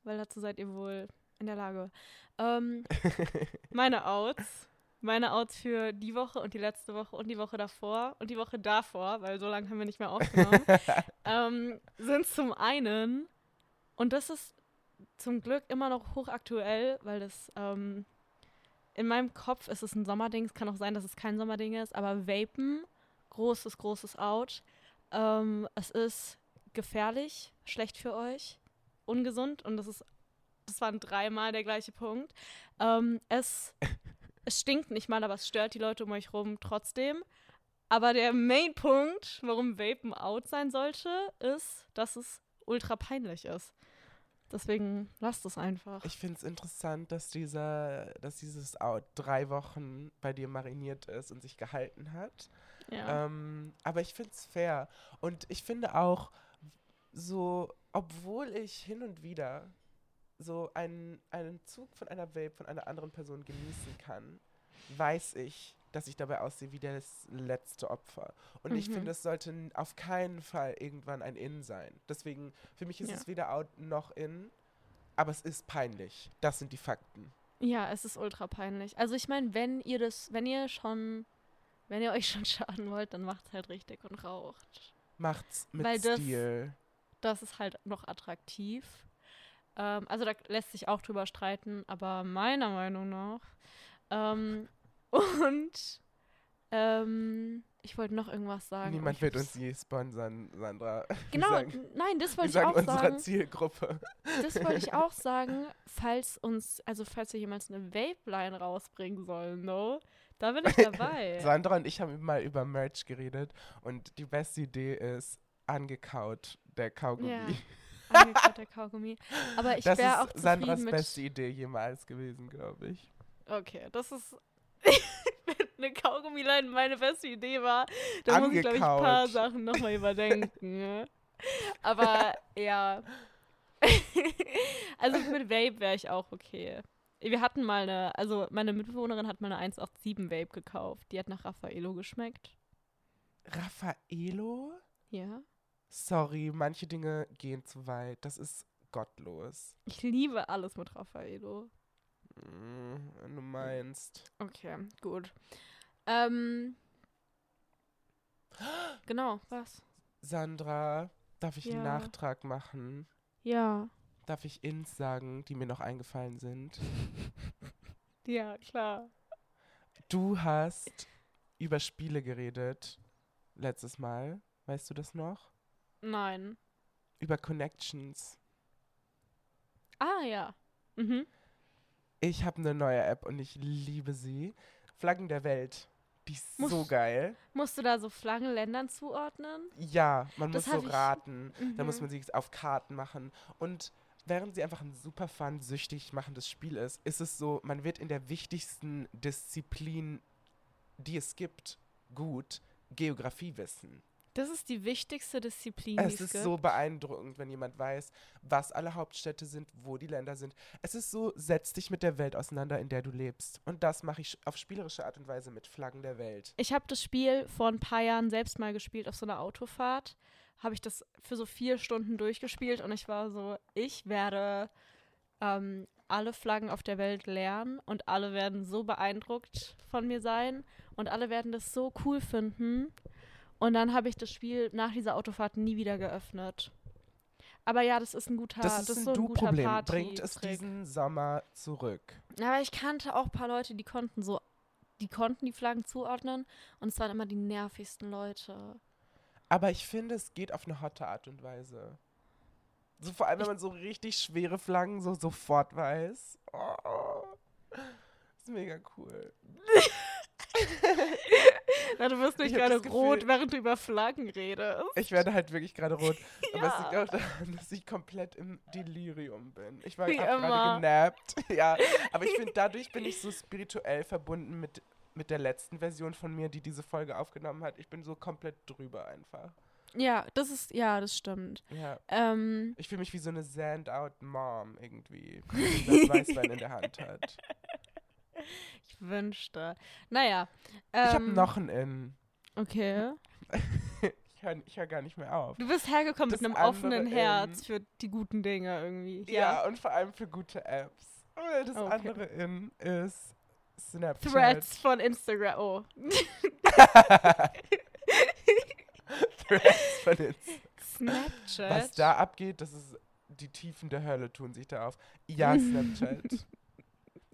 weil dazu seid ihr wohl in der Lage. Ähm, meine Outs meine Outs für die Woche und die letzte Woche und die Woche davor und die Woche davor, weil so lange haben wir nicht mehr aufgenommen, ähm, sind zum einen, und das ist zum Glück immer noch hochaktuell, weil das ähm, in meinem Kopf ist es ein Sommerding, es kann auch sein, dass es kein Sommerding ist, aber Vapen, großes, großes Out. Ähm, es ist gefährlich, schlecht für euch, ungesund und das ist, das waren dreimal der gleiche Punkt. Ähm, es es stinkt nicht mal, aber es stört die Leute um euch rum trotzdem. Aber der Main-Punkt, warum Vapen out sein sollte, ist, dass es ultra peinlich ist. Deswegen lasst es einfach. Ich finde es interessant, dass, dieser, dass dieses Out drei Wochen bei dir mariniert ist und sich gehalten hat. Ja. Ähm, aber ich finde es fair. Und ich finde auch, so, obwohl ich hin und wieder so einen, einen Zug von einer Vape von einer anderen Person genießen kann, weiß ich, dass ich dabei aussehe wie das letzte Opfer. Und mhm. ich finde, es sollte auf keinen Fall irgendwann ein In sein. Deswegen, für mich ist ja. es weder out noch in, aber es ist peinlich. Das sind die Fakten. Ja, es ist ultra peinlich. Also ich meine, wenn ihr das, wenn ihr schon, wenn ihr euch schon schaden wollt, dann macht's halt richtig und raucht. Macht's mit Weil Stil. Das, das ist halt noch attraktiv. Ähm, also da lässt sich auch drüber streiten, aber meiner Meinung nach. Ähm, und ähm, ich wollte noch irgendwas sagen. Niemand wird uns je sponsern, Sandra. Genau, sagen, nein, das wollte ich auch sagen. unserer Zielgruppe. Das wollte ich auch sagen, falls uns, also falls wir jemals eine Vape-Line rausbringen sollen, no? Da bin ich dabei. Sandra und ich haben mal über Merch geredet und die beste Idee ist angekaut, der Kaugummi. Ja angekauter Kaugummi. Aber ich wäre auch zufrieden Sandras mit beste Idee jemals gewesen, glaube ich. Okay, das ist wenn eine Kaugummilein meine beste Idee war, dann muss ich, glaube ich, ein paar Sachen nochmal überdenken. Aber ja. also mit Vape wäre ich auch okay. Wir hatten mal eine, also meine Mitbewohnerin hat mal eine 187 Vape gekauft. Die hat nach Raffaello geschmeckt. Raffaello? Ja. Sorry, manche Dinge gehen zu weit. Das ist gottlos. Ich liebe alles mit Raffaello. Mm, wenn du meinst. Okay, gut. Ähm. Genau, was? Sandra, darf ich ja. einen Nachtrag machen? Ja. Darf ich Ins sagen, die mir noch eingefallen sind? ja, klar. Du hast über Spiele geredet letztes Mal. Weißt du das noch? Nein. Über Connections. Ah, ja. Mhm. Ich habe eine neue App und ich liebe sie. Flaggen der Welt. Die ist Muss, so geil. Musst du da so Flaggen Ländern zuordnen? Ja, man das muss so raten. Mhm. Da muss man sie auf Karten machen. Und während sie einfach ein super fun, süchtig machendes Spiel ist, ist es so, man wird in der wichtigsten Disziplin, die es gibt, gut Geografie wissen. Das ist die wichtigste Disziplin. Es ist gibt. so beeindruckend, wenn jemand weiß, was alle Hauptstädte sind, wo die Länder sind. Es ist so, setz dich mit der Welt auseinander, in der du lebst. Und das mache ich auf spielerische Art und Weise mit Flaggen der Welt. Ich habe das Spiel vor ein paar Jahren selbst mal gespielt auf so einer Autofahrt. Habe ich das für so vier Stunden durchgespielt und ich war so, ich werde ähm, alle Flaggen auf der Welt lernen und alle werden so beeindruckt von mir sein und alle werden das so cool finden. Und dann habe ich das Spiel nach dieser Autofahrt nie wieder geöffnet. Aber ja, das ist ein guter Das ist, das ist ein, so ein guter Problem. Party Bringt es diesen Sommer zurück. Aber ich kannte auch ein paar Leute, die konnten so, die konnten die Flaggen zuordnen und es waren immer die nervigsten Leute. Aber ich finde, es geht auf eine hotte Art und Weise. So vor allem, wenn man so richtig schwere Flaggen so sofort weiß. Oh, ist mega cool. Na, du wirst nicht gerade rot, während du über Flaggen redest. Ich werde halt wirklich gerade rot. ja. Aber es liegt auch daran, dass ich komplett im Delirium bin. Ich war gerade genappt. ja, aber ich finde, dadurch bin ich so spirituell verbunden mit, mit der letzten Version von mir, die diese Folge aufgenommen hat. Ich bin so komplett drüber einfach. Ja, das ist, ja, das stimmt. Ja. Ähm, ich fühle mich wie so eine Sand-out-Mom irgendwie, die das Weißwein in der Hand hat. Ich wünschte. Naja. Ähm, ich habe noch ein In. Okay. ich höre hör gar nicht mehr auf. Du bist hergekommen das mit einem offenen Herz in. für die guten Dinge irgendwie. Ja. ja, und vor allem für gute Apps. Das okay. andere In ist Snapchat. Threads von Instagram. Oh. Threads von Instagram. Snapchat. Was da abgeht, das ist die Tiefen der Hölle tun sich da auf. Ja, Snapchat.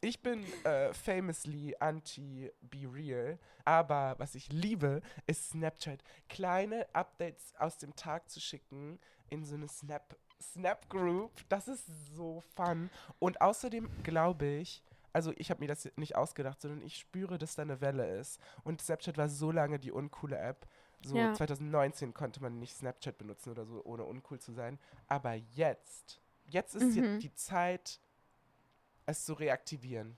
Ich bin äh, famously anti-Be Real, aber was ich liebe, ist Snapchat. Kleine Updates aus dem Tag zu schicken in so eine Snap, Snap Group. Das ist so fun. Und außerdem glaube ich, also ich habe mir das nicht ausgedacht, sondern ich spüre, dass da eine Welle ist. Und Snapchat war so lange die uncoole App. So ja. 2019 konnte man nicht Snapchat benutzen oder so, ohne uncool zu sein. Aber jetzt, jetzt ist mhm. die Zeit, es zu reaktivieren.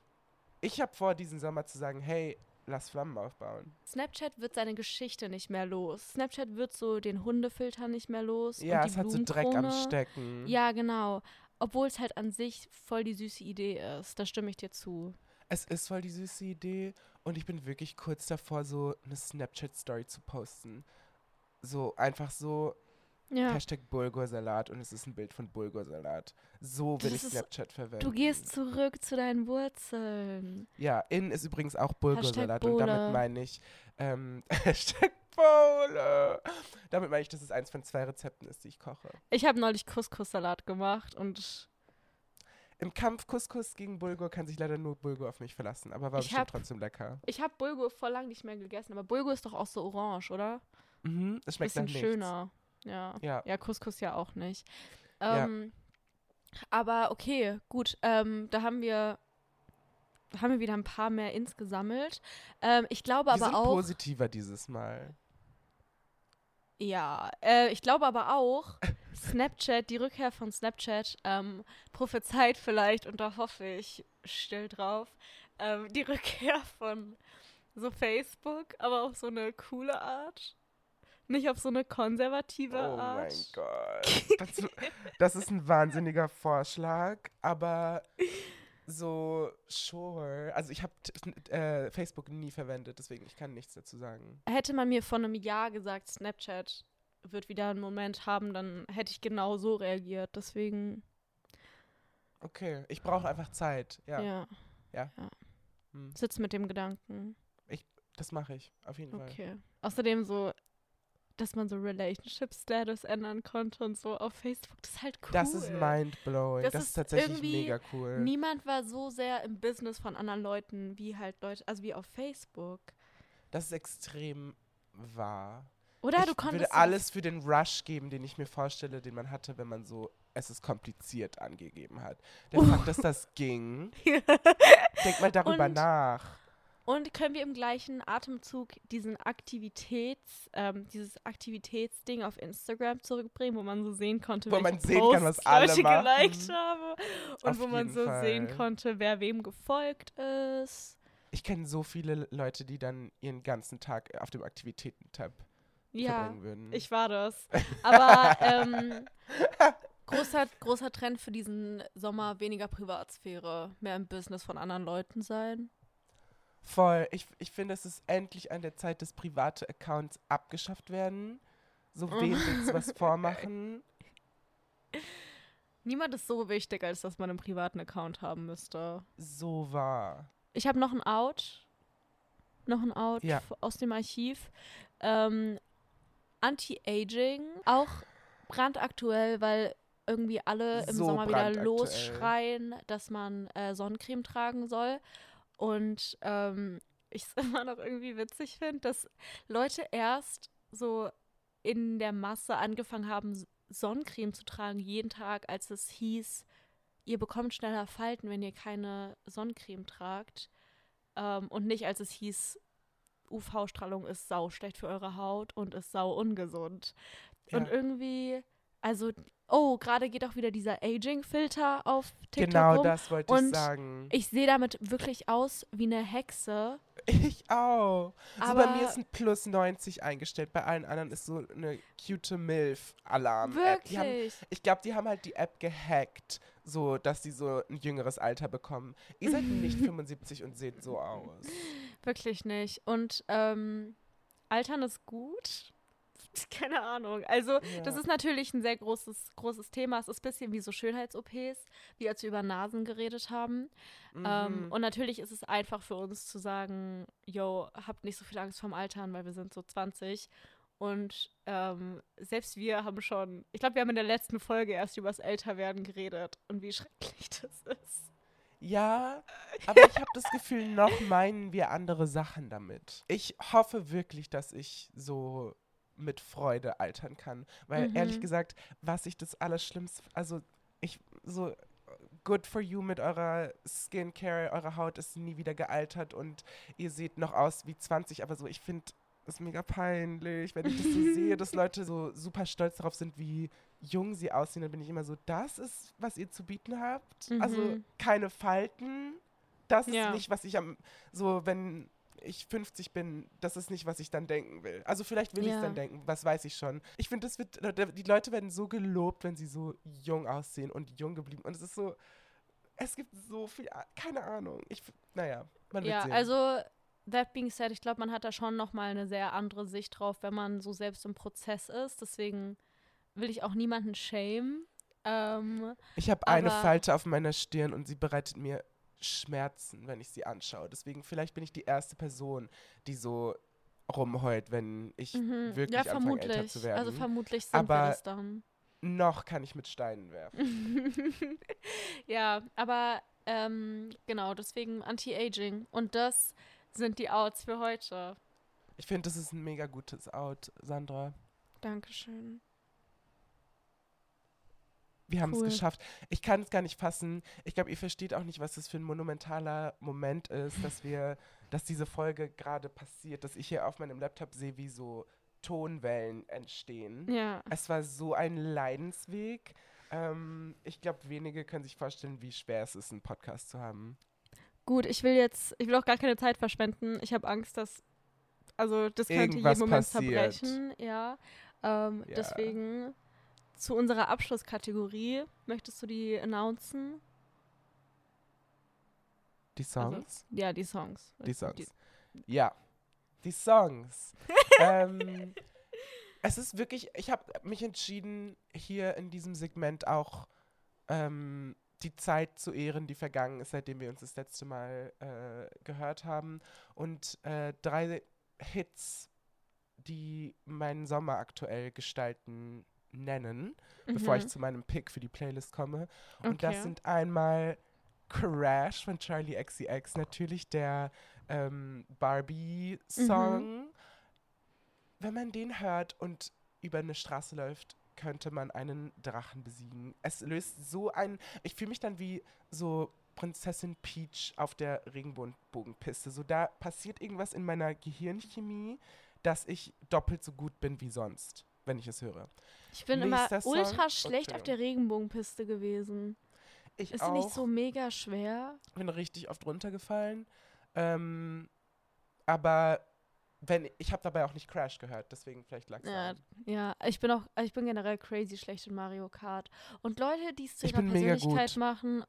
Ich habe vor, diesen Sommer zu sagen, hey, lass Flammen aufbauen. Snapchat wird seine Geschichte nicht mehr los. Snapchat wird so den Hundefilter nicht mehr los. Ja, es hat so Dreck am Stecken. Ja, genau. Obwohl es halt an sich voll die süße Idee ist. Da stimme ich dir zu. Es ist voll die süße Idee und ich bin wirklich kurz davor, so eine Snapchat-Story zu posten. So einfach so, ja. Hashtag Bulgursalat und es ist ein Bild von Bulgursalat. So will das ich Snapchat verwenden. Du gehst zurück zu deinen Wurzeln. Ja, in ist übrigens auch Bulgursalat und damit meine ich ähm, Hashtag Bowle. Damit meine ich, dass es eins von zwei Rezepten ist, die ich koche. Ich habe neulich Couscous-Salat gemacht und im Kampf Couscous gegen Bulgur kann sich leider nur Bulgur auf mich verlassen, aber war ich bestimmt hab, trotzdem lecker. Ich habe Bulgur vor lang nicht mehr gegessen, aber Bulgur ist doch auch so orange, oder? Mhm, es schmeckt Bisschen nach schöner. Ja. ja. Ja, Couscous ja auch nicht. Ähm, ja. Aber okay, gut. Ähm, da haben wir haben wir wieder ein paar mehr ins gesammelt. Ähm, ich glaube wir aber sind auch. positiver dieses Mal. Ja, äh, ich glaube aber auch, Snapchat, die Rückkehr von Snapchat ähm, prophezeit vielleicht, und da hoffe ich still drauf, ähm, die Rückkehr von so Facebook, aber auf so eine coole Art. Nicht auf so eine konservative oh Art. Oh mein Gott. Das, das ist ein wahnsinniger Vorschlag, aber so, sure. Also ich habe äh, Facebook nie verwendet, deswegen ich kann nichts dazu sagen. Hätte man mir vor einem Jahr gesagt, Snapchat wird wieder einen Moment haben, dann hätte ich genau so reagiert. Deswegen. Okay, ich brauche einfach Zeit. Ja. Ja. ja. ja. Hm. Sitz mit dem Gedanken. Ich, das mache ich, auf jeden okay. Fall. Okay. Außerdem so, dass man so Relationship Status ändern konnte und so auf Facebook. Das ist halt cool. Das ist mindblowing. Das, das ist, tatsächlich mega cool. Niemand war so sehr im Business von anderen Leuten wie halt Leute, also wie auf Facebook. Das ist extrem wahr. Oder ich du konntest. würde alles für den Rush geben, den ich mir vorstelle, den man hatte, wenn man so es ist kompliziert angegeben hat. Der uh. Fakt, dass das ging. Denk mal darüber und nach. Und können wir im gleichen Atemzug diesen Aktivitäts, ähm, dieses Aktivitätsding auf Instagram zurückbringen, wo man so sehen konnte, wo man sehen kann, was alle Leute machen. geliked haben und auf wo man so Fall. sehen konnte, wer wem gefolgt ist. Ich kenne so viele Leute, die dann ihren ganzen Tag auf dem Aktivitäten-Tab ja, verbringen würden. Ich war das. Aber ähm, großer, großer Trend für diesen Sommer weniger Privatsphäre, mehr im Business von anderen Leuten sein. Voll. Ich, ich finde, es ist endlich an der Zeit, dass private Accounts abgeschafft werden. So wem willst was vormachen? Niemand ist so wichtig, als dass man einen privaten Account haben müsste. So wahr. Ich habe noch ein Out. Noch ein Out ja. aus dem Archiv. Ähm, Anti-Aging. Auch brandaktuell, weil irgendwie alle im so Sommer wieder losschreien, dass man äh, Sonnencreme tragen soll. Und ähm, ich es immer noch irgendwie witzig finde, dass Leute erst so in der Masse angefangen haben, Sonnencreme zu tragen, jeden Tag, als es hieß, ihr bekommt schneller Falten, wenn ihr keine Sonnencreme tragt. Ähm, und nicht, als es hieß, UV-Strahlung ist sau schlecht für eure Haut und ist sau ungesund. Ja. Und irgendwie, also oh, gerade geht auch wieder dieser Aging-Filter auf TikTok Genau, rum. das wollte ich sagen. Ich sehe damit wirklich aus wie eine Hexe. Ich auch. Aber so bei mir ist ein Plus 90 eingestellt, bei allen anderen ist so eine cute MILF-Alarm. Wirklich? ich glaube, die haben halt die App gehackt, so dass sie so ein jüngeres Alter bekommen. Ihr seid nicht 75 und seht so aus. Wirklich nicht. Und ähm, Altern ist gut. Keine Ahnung. Also, ja. das ist natürlich ein sehr großes, großes Thema. Es ist ein bisschen wie so Schönheits-OPs, wie als wir über Nasen geredet haben. Ähm, mhm. Ähm, und natürlich ist es einfach für uns zu sagen, yo, habt nicht so viel Angst vorm Altern, weil wir sind so 20. Und ähm, selbst wir haben schon, ich glaube, wir haben in der letzten Folge erst über das Älterwerden geredet und wie schrecklich das ist. Ja, aber ich habe das Gefühl, noch meinen wir andere Sachen damit. Ich hoffe wirklich, dass ich so mit Freude altern kann. Weil mhm. ehrlich gesagt, was ich das Allerschlimmste, also ich so good for you mit eurer Skincare, eure Haut ist nie wieder gealtert und ihr seht noch aus wie 20, aber so, ich finde es mega peinlich, wenn ich das so sehe, dass Leute so super stolz darauf sind, wie jung sie aussehen, dann bin ich immer so, das ist, was ihr zu bieten habt. Also mhm. Also keine Falten. Das ja. ist nicht, was ich am, so, wenn ich 50 bin, das ist nicht, was ich dann denken will. Also vielleicht will ja. ich es dann denken, was weiß ich schon. Ich finde, das wird, die Leute werden so gelobt, wenn sie so jung aussehen und jung geblieben. Und es ist so, es gibt so viel, keine Ahnung. Ich, naja, man wird ja, sehen. Ja, also that being said, ich glaube, man hat da schon nochmal eine sehr andere Sicht drauf, wenn man so selbst im Prozess ist. Deswegen will ich auch niemanden shame. Ähm, ich habe eine Falte auf meiner Stirn und sie bereitet mir Schmerzen, wenn ich sie anschaue. Deswegen vielleicht bin ich die erste Person, die so rumheult, wenn ich mhm. wirklich ja, anfange älter zu werden. Also vermutlich sind aber wir das dann. Noch kann ich mit Steinen werfen. ja, aber ähm, genau, deswegen Anti-Aging. Und das sind die Outs für heute. Ich finde, das ist ein mega gutes Out, Sandra. Dankeschön. Wir haben es geschafft. Ich kann es gar nicht fassen. Ich glaube, ihr versteht auch nicht, was das für ein monumentaler Moment ist, dass wir, dass diese Folge gerade passiert, dass ich hier auf meinem Laptop sehe, wie so Tonwellen entstehen. Ja. Es war so ein Leidensweg. Ähm, ich glaube, wenige können sich vorstellen, wie schwer es ist, einen Podcast zu haben. Gut, ich will jetzt, ich will auch gar keine Zeit verschwenden. Ich habe Angst, dass, also das könnte Irgendwas jeden Moment passiert. zerbrechen. Ja. Ähm, ja. Deswegen zu unserer Abschlusskategorie. Möchtest du die announcen? Die also, Songs? Also, ja, die Songs. Die Songs. Die ja, die Songs. ähm, es ist wirklich, ich habe mich entschieden, hier in diesem Segment auch ähm, die Zeit zu ehren, die vergangen ist, seitdem wir uns das letzte Mal äh, gehört haben. Und äh, drei Hits, die meinen Sommer aktuell gestalten, nennen, mhm. bevor ich zu meinem Pick für die Playlist komme. Und okay. das sind einmal Crash von Charlie XCX, natürlich der ähm, Barbie-Song. Mhm. Wenn man den hört und über eine Straße läuft, könnte man einen Drachen besiegen. Es löst so ein. Ich fühle mich dann wie so Prinzessin Peach auf der Regenbogenpiste. So, da passiert irgendwas in meiner Gehirnchemie, dass ich doppelt so gut bin wie sonst, wenn ich es höre. Ich bin Nächster immer ultra Song. schlecht okay. auf der Regenbogenpiste gewesen. Ich ist auch. sie nicht so mega schwer? Ich bin richtig oft runtergefallen. Ähm, aber wenn ich habe dabei auch nicht Crash gehört, deswegen vielleicht lag es ja, ja, ich bin auch, ich bin generell crazy schlecht in Mario Kart. Und Leute, die es zu ihrer Persönlichkeit machen,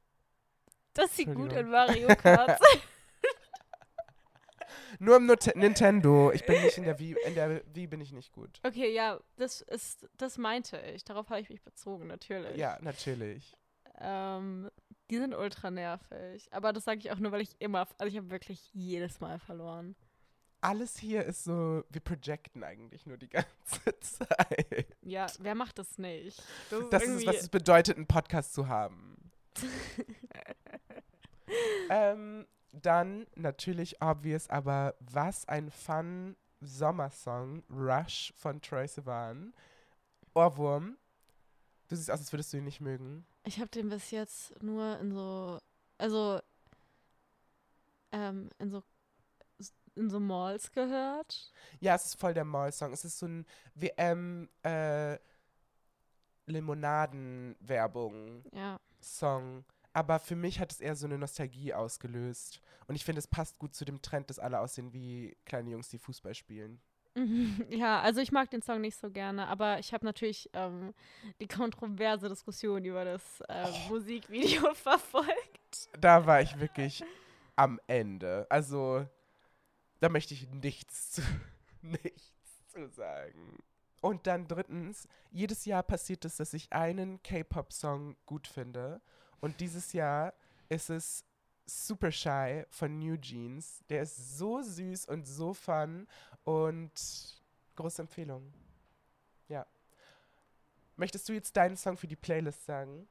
dass sie gut in Mario Kart sind. Nur im Not Nintendo. Ich bin nicht in der Wii, in der Wii bin ich nicht gut. Okay, ja, das ist, das meinte ich. Darauf habe ich mich bezogen, natürlich. Ja, natürlich. Ähm, die sind ultra nervig. Aber das sage ich auch nur, weil ich immer, also ich habe wirklich jedes Mal verloren. Alles hier ist so, wir projecten eigentlich nur die ganze Zeit. Ja, wer macht das nicht? Das, ist, das ist was es bedeutet, einen Podcast zu haben. ähm, dann natürlich obvious, aber was ein fun Sommersong, Rush von Troy Sivan. Ohrwurm. Du siehst aus, als würdest du ihn nicht mögen. Ich habe den bis jetzt nur in so, also ähm, in so in so Malls gehört. Ja, es ist voll der Mall-Song. Es ist so ein WM äh, Limonaden-Werbung-Song. Ja. Aber für mich hat es eher so eine Nostalgie ausgelöst. Und ich finde, es passt gut zu dem Trend, dass alle aussehen wie kleine Jungs, die Fußball spielen. Ja, also ich mag den Song nicht so gerne, aber ich habe natürlich ähm, die kontroverse Diskussion über das äh, oh. Musikvideo verfolgt. Da war ich wirklich am Ende. Also, da möchte ich nichts zu, nichts zu sagen. Und dann drittens, jedes Jahr passiert es, dass ich einen K-Pop-Song gut finde. Und dieses Jahr ist es Super Shy von New Jeans. Der ist so süß und so fun und große Empfehlung. Ja. Möchtest du jetzt deinen Song für die Playlist sagen?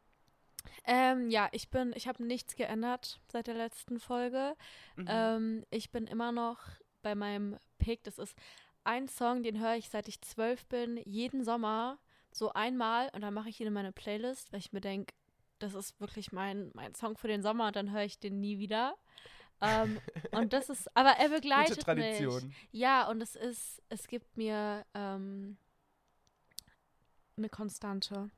Ähm, ja, ich bin, ich habe nichts geändert seit der letzten Folge. Mhm. Ähm, ich bin immer noch bei meinem Pick. Das ist ein Song, den höre ich seit ich zwölf bin, jeden Sommer so einmal und dann mache ich ihn in meine Playlist, weil ich mir denke, das ist wirklich mein, mein Song für den Sommer und dann höre ich den nie wieder. ähm, und das ist, aber er begleitet Gute Tradition. mich. Ja, und es ist, es gibt mir ähm, eine Konstante.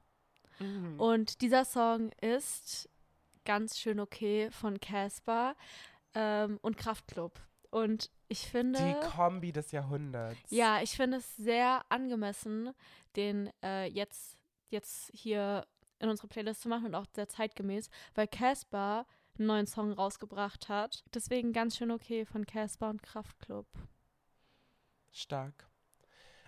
Mhm. Und dieser Song ist ganz schön okay von Casper ähm, und Kraftklub. Und ich finde. Die Kombi des Jahrhunderts. Ja, ich finde es sehr angemessen, den äh, jetzt, jetzt hier in unsere Playlist zu machen und auch sehr zeitgemäß, weil Casper einen neuen Song rausgebracht hat. Deswegen ganz schön okay von Casper und Kraftklub. Stark.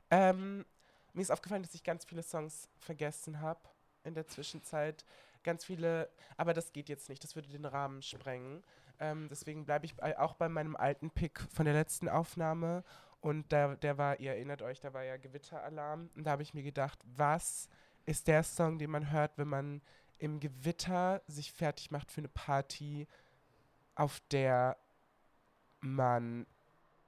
Ähm, mir ist aufgefallen, dass ich ganz viele Songs vergessen habe in der Zwischenzeit. Ganz viele, aber das geht jetzt nicht, das würde den Rahmen sprengen. Ähm, deswegen bleibe ich auch bei meinem alten Pick von der letzten Aufnahme. Und da, der war, ihr erinnert euch, da war ja Gewitteralarm. Und da habe ich mir gedacht, was ist der Song, den man hört, wenn man im Gewitter sich fertig macht für eine Party, auf der man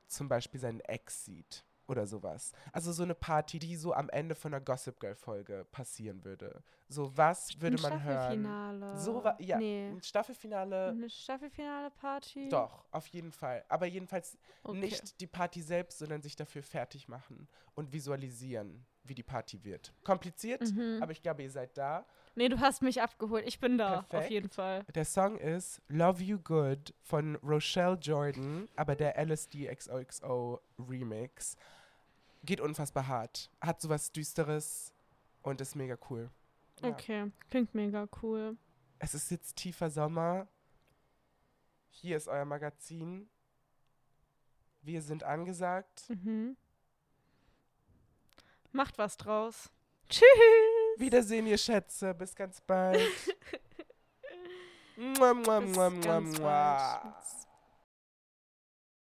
zum Beispiel seinen Ex sieht oder sowas. Also so eine Party, die so am Ende von einer Gossip Girl Folge passieren würde. So was würde man hören? So ja, nee. ein Staffelfinale. Eine Staffelfinale Party? Doch, auf jeden Fall. Aber jedenfalls okay. nicht die Party selbst, sondern sich dafür fertig machen und visualisieren, wie die Party wird. Kompliziert, mhm. aber ich glaube, ihr seid da. Nee, du hast mich abgeholt. Ich bin da, Perfekt. auf jeden Fall. Der Song ist Love You Good von Rochelle Jordan, aber der LSD XOXO Remix geht unfassbar hart. Hat sowas Düsteres und ist mega cool. Ja. Okay, klingt mega cool. Es ist jetzt tiefer Sommer. Hier ist euer Magazin. Wir sind angesagt. Mhm. Macht was draus. Tschüss. Wiedersehen, ihr Schätze. Bis ganz bald. mua, mua, Bis mua, ganz bald.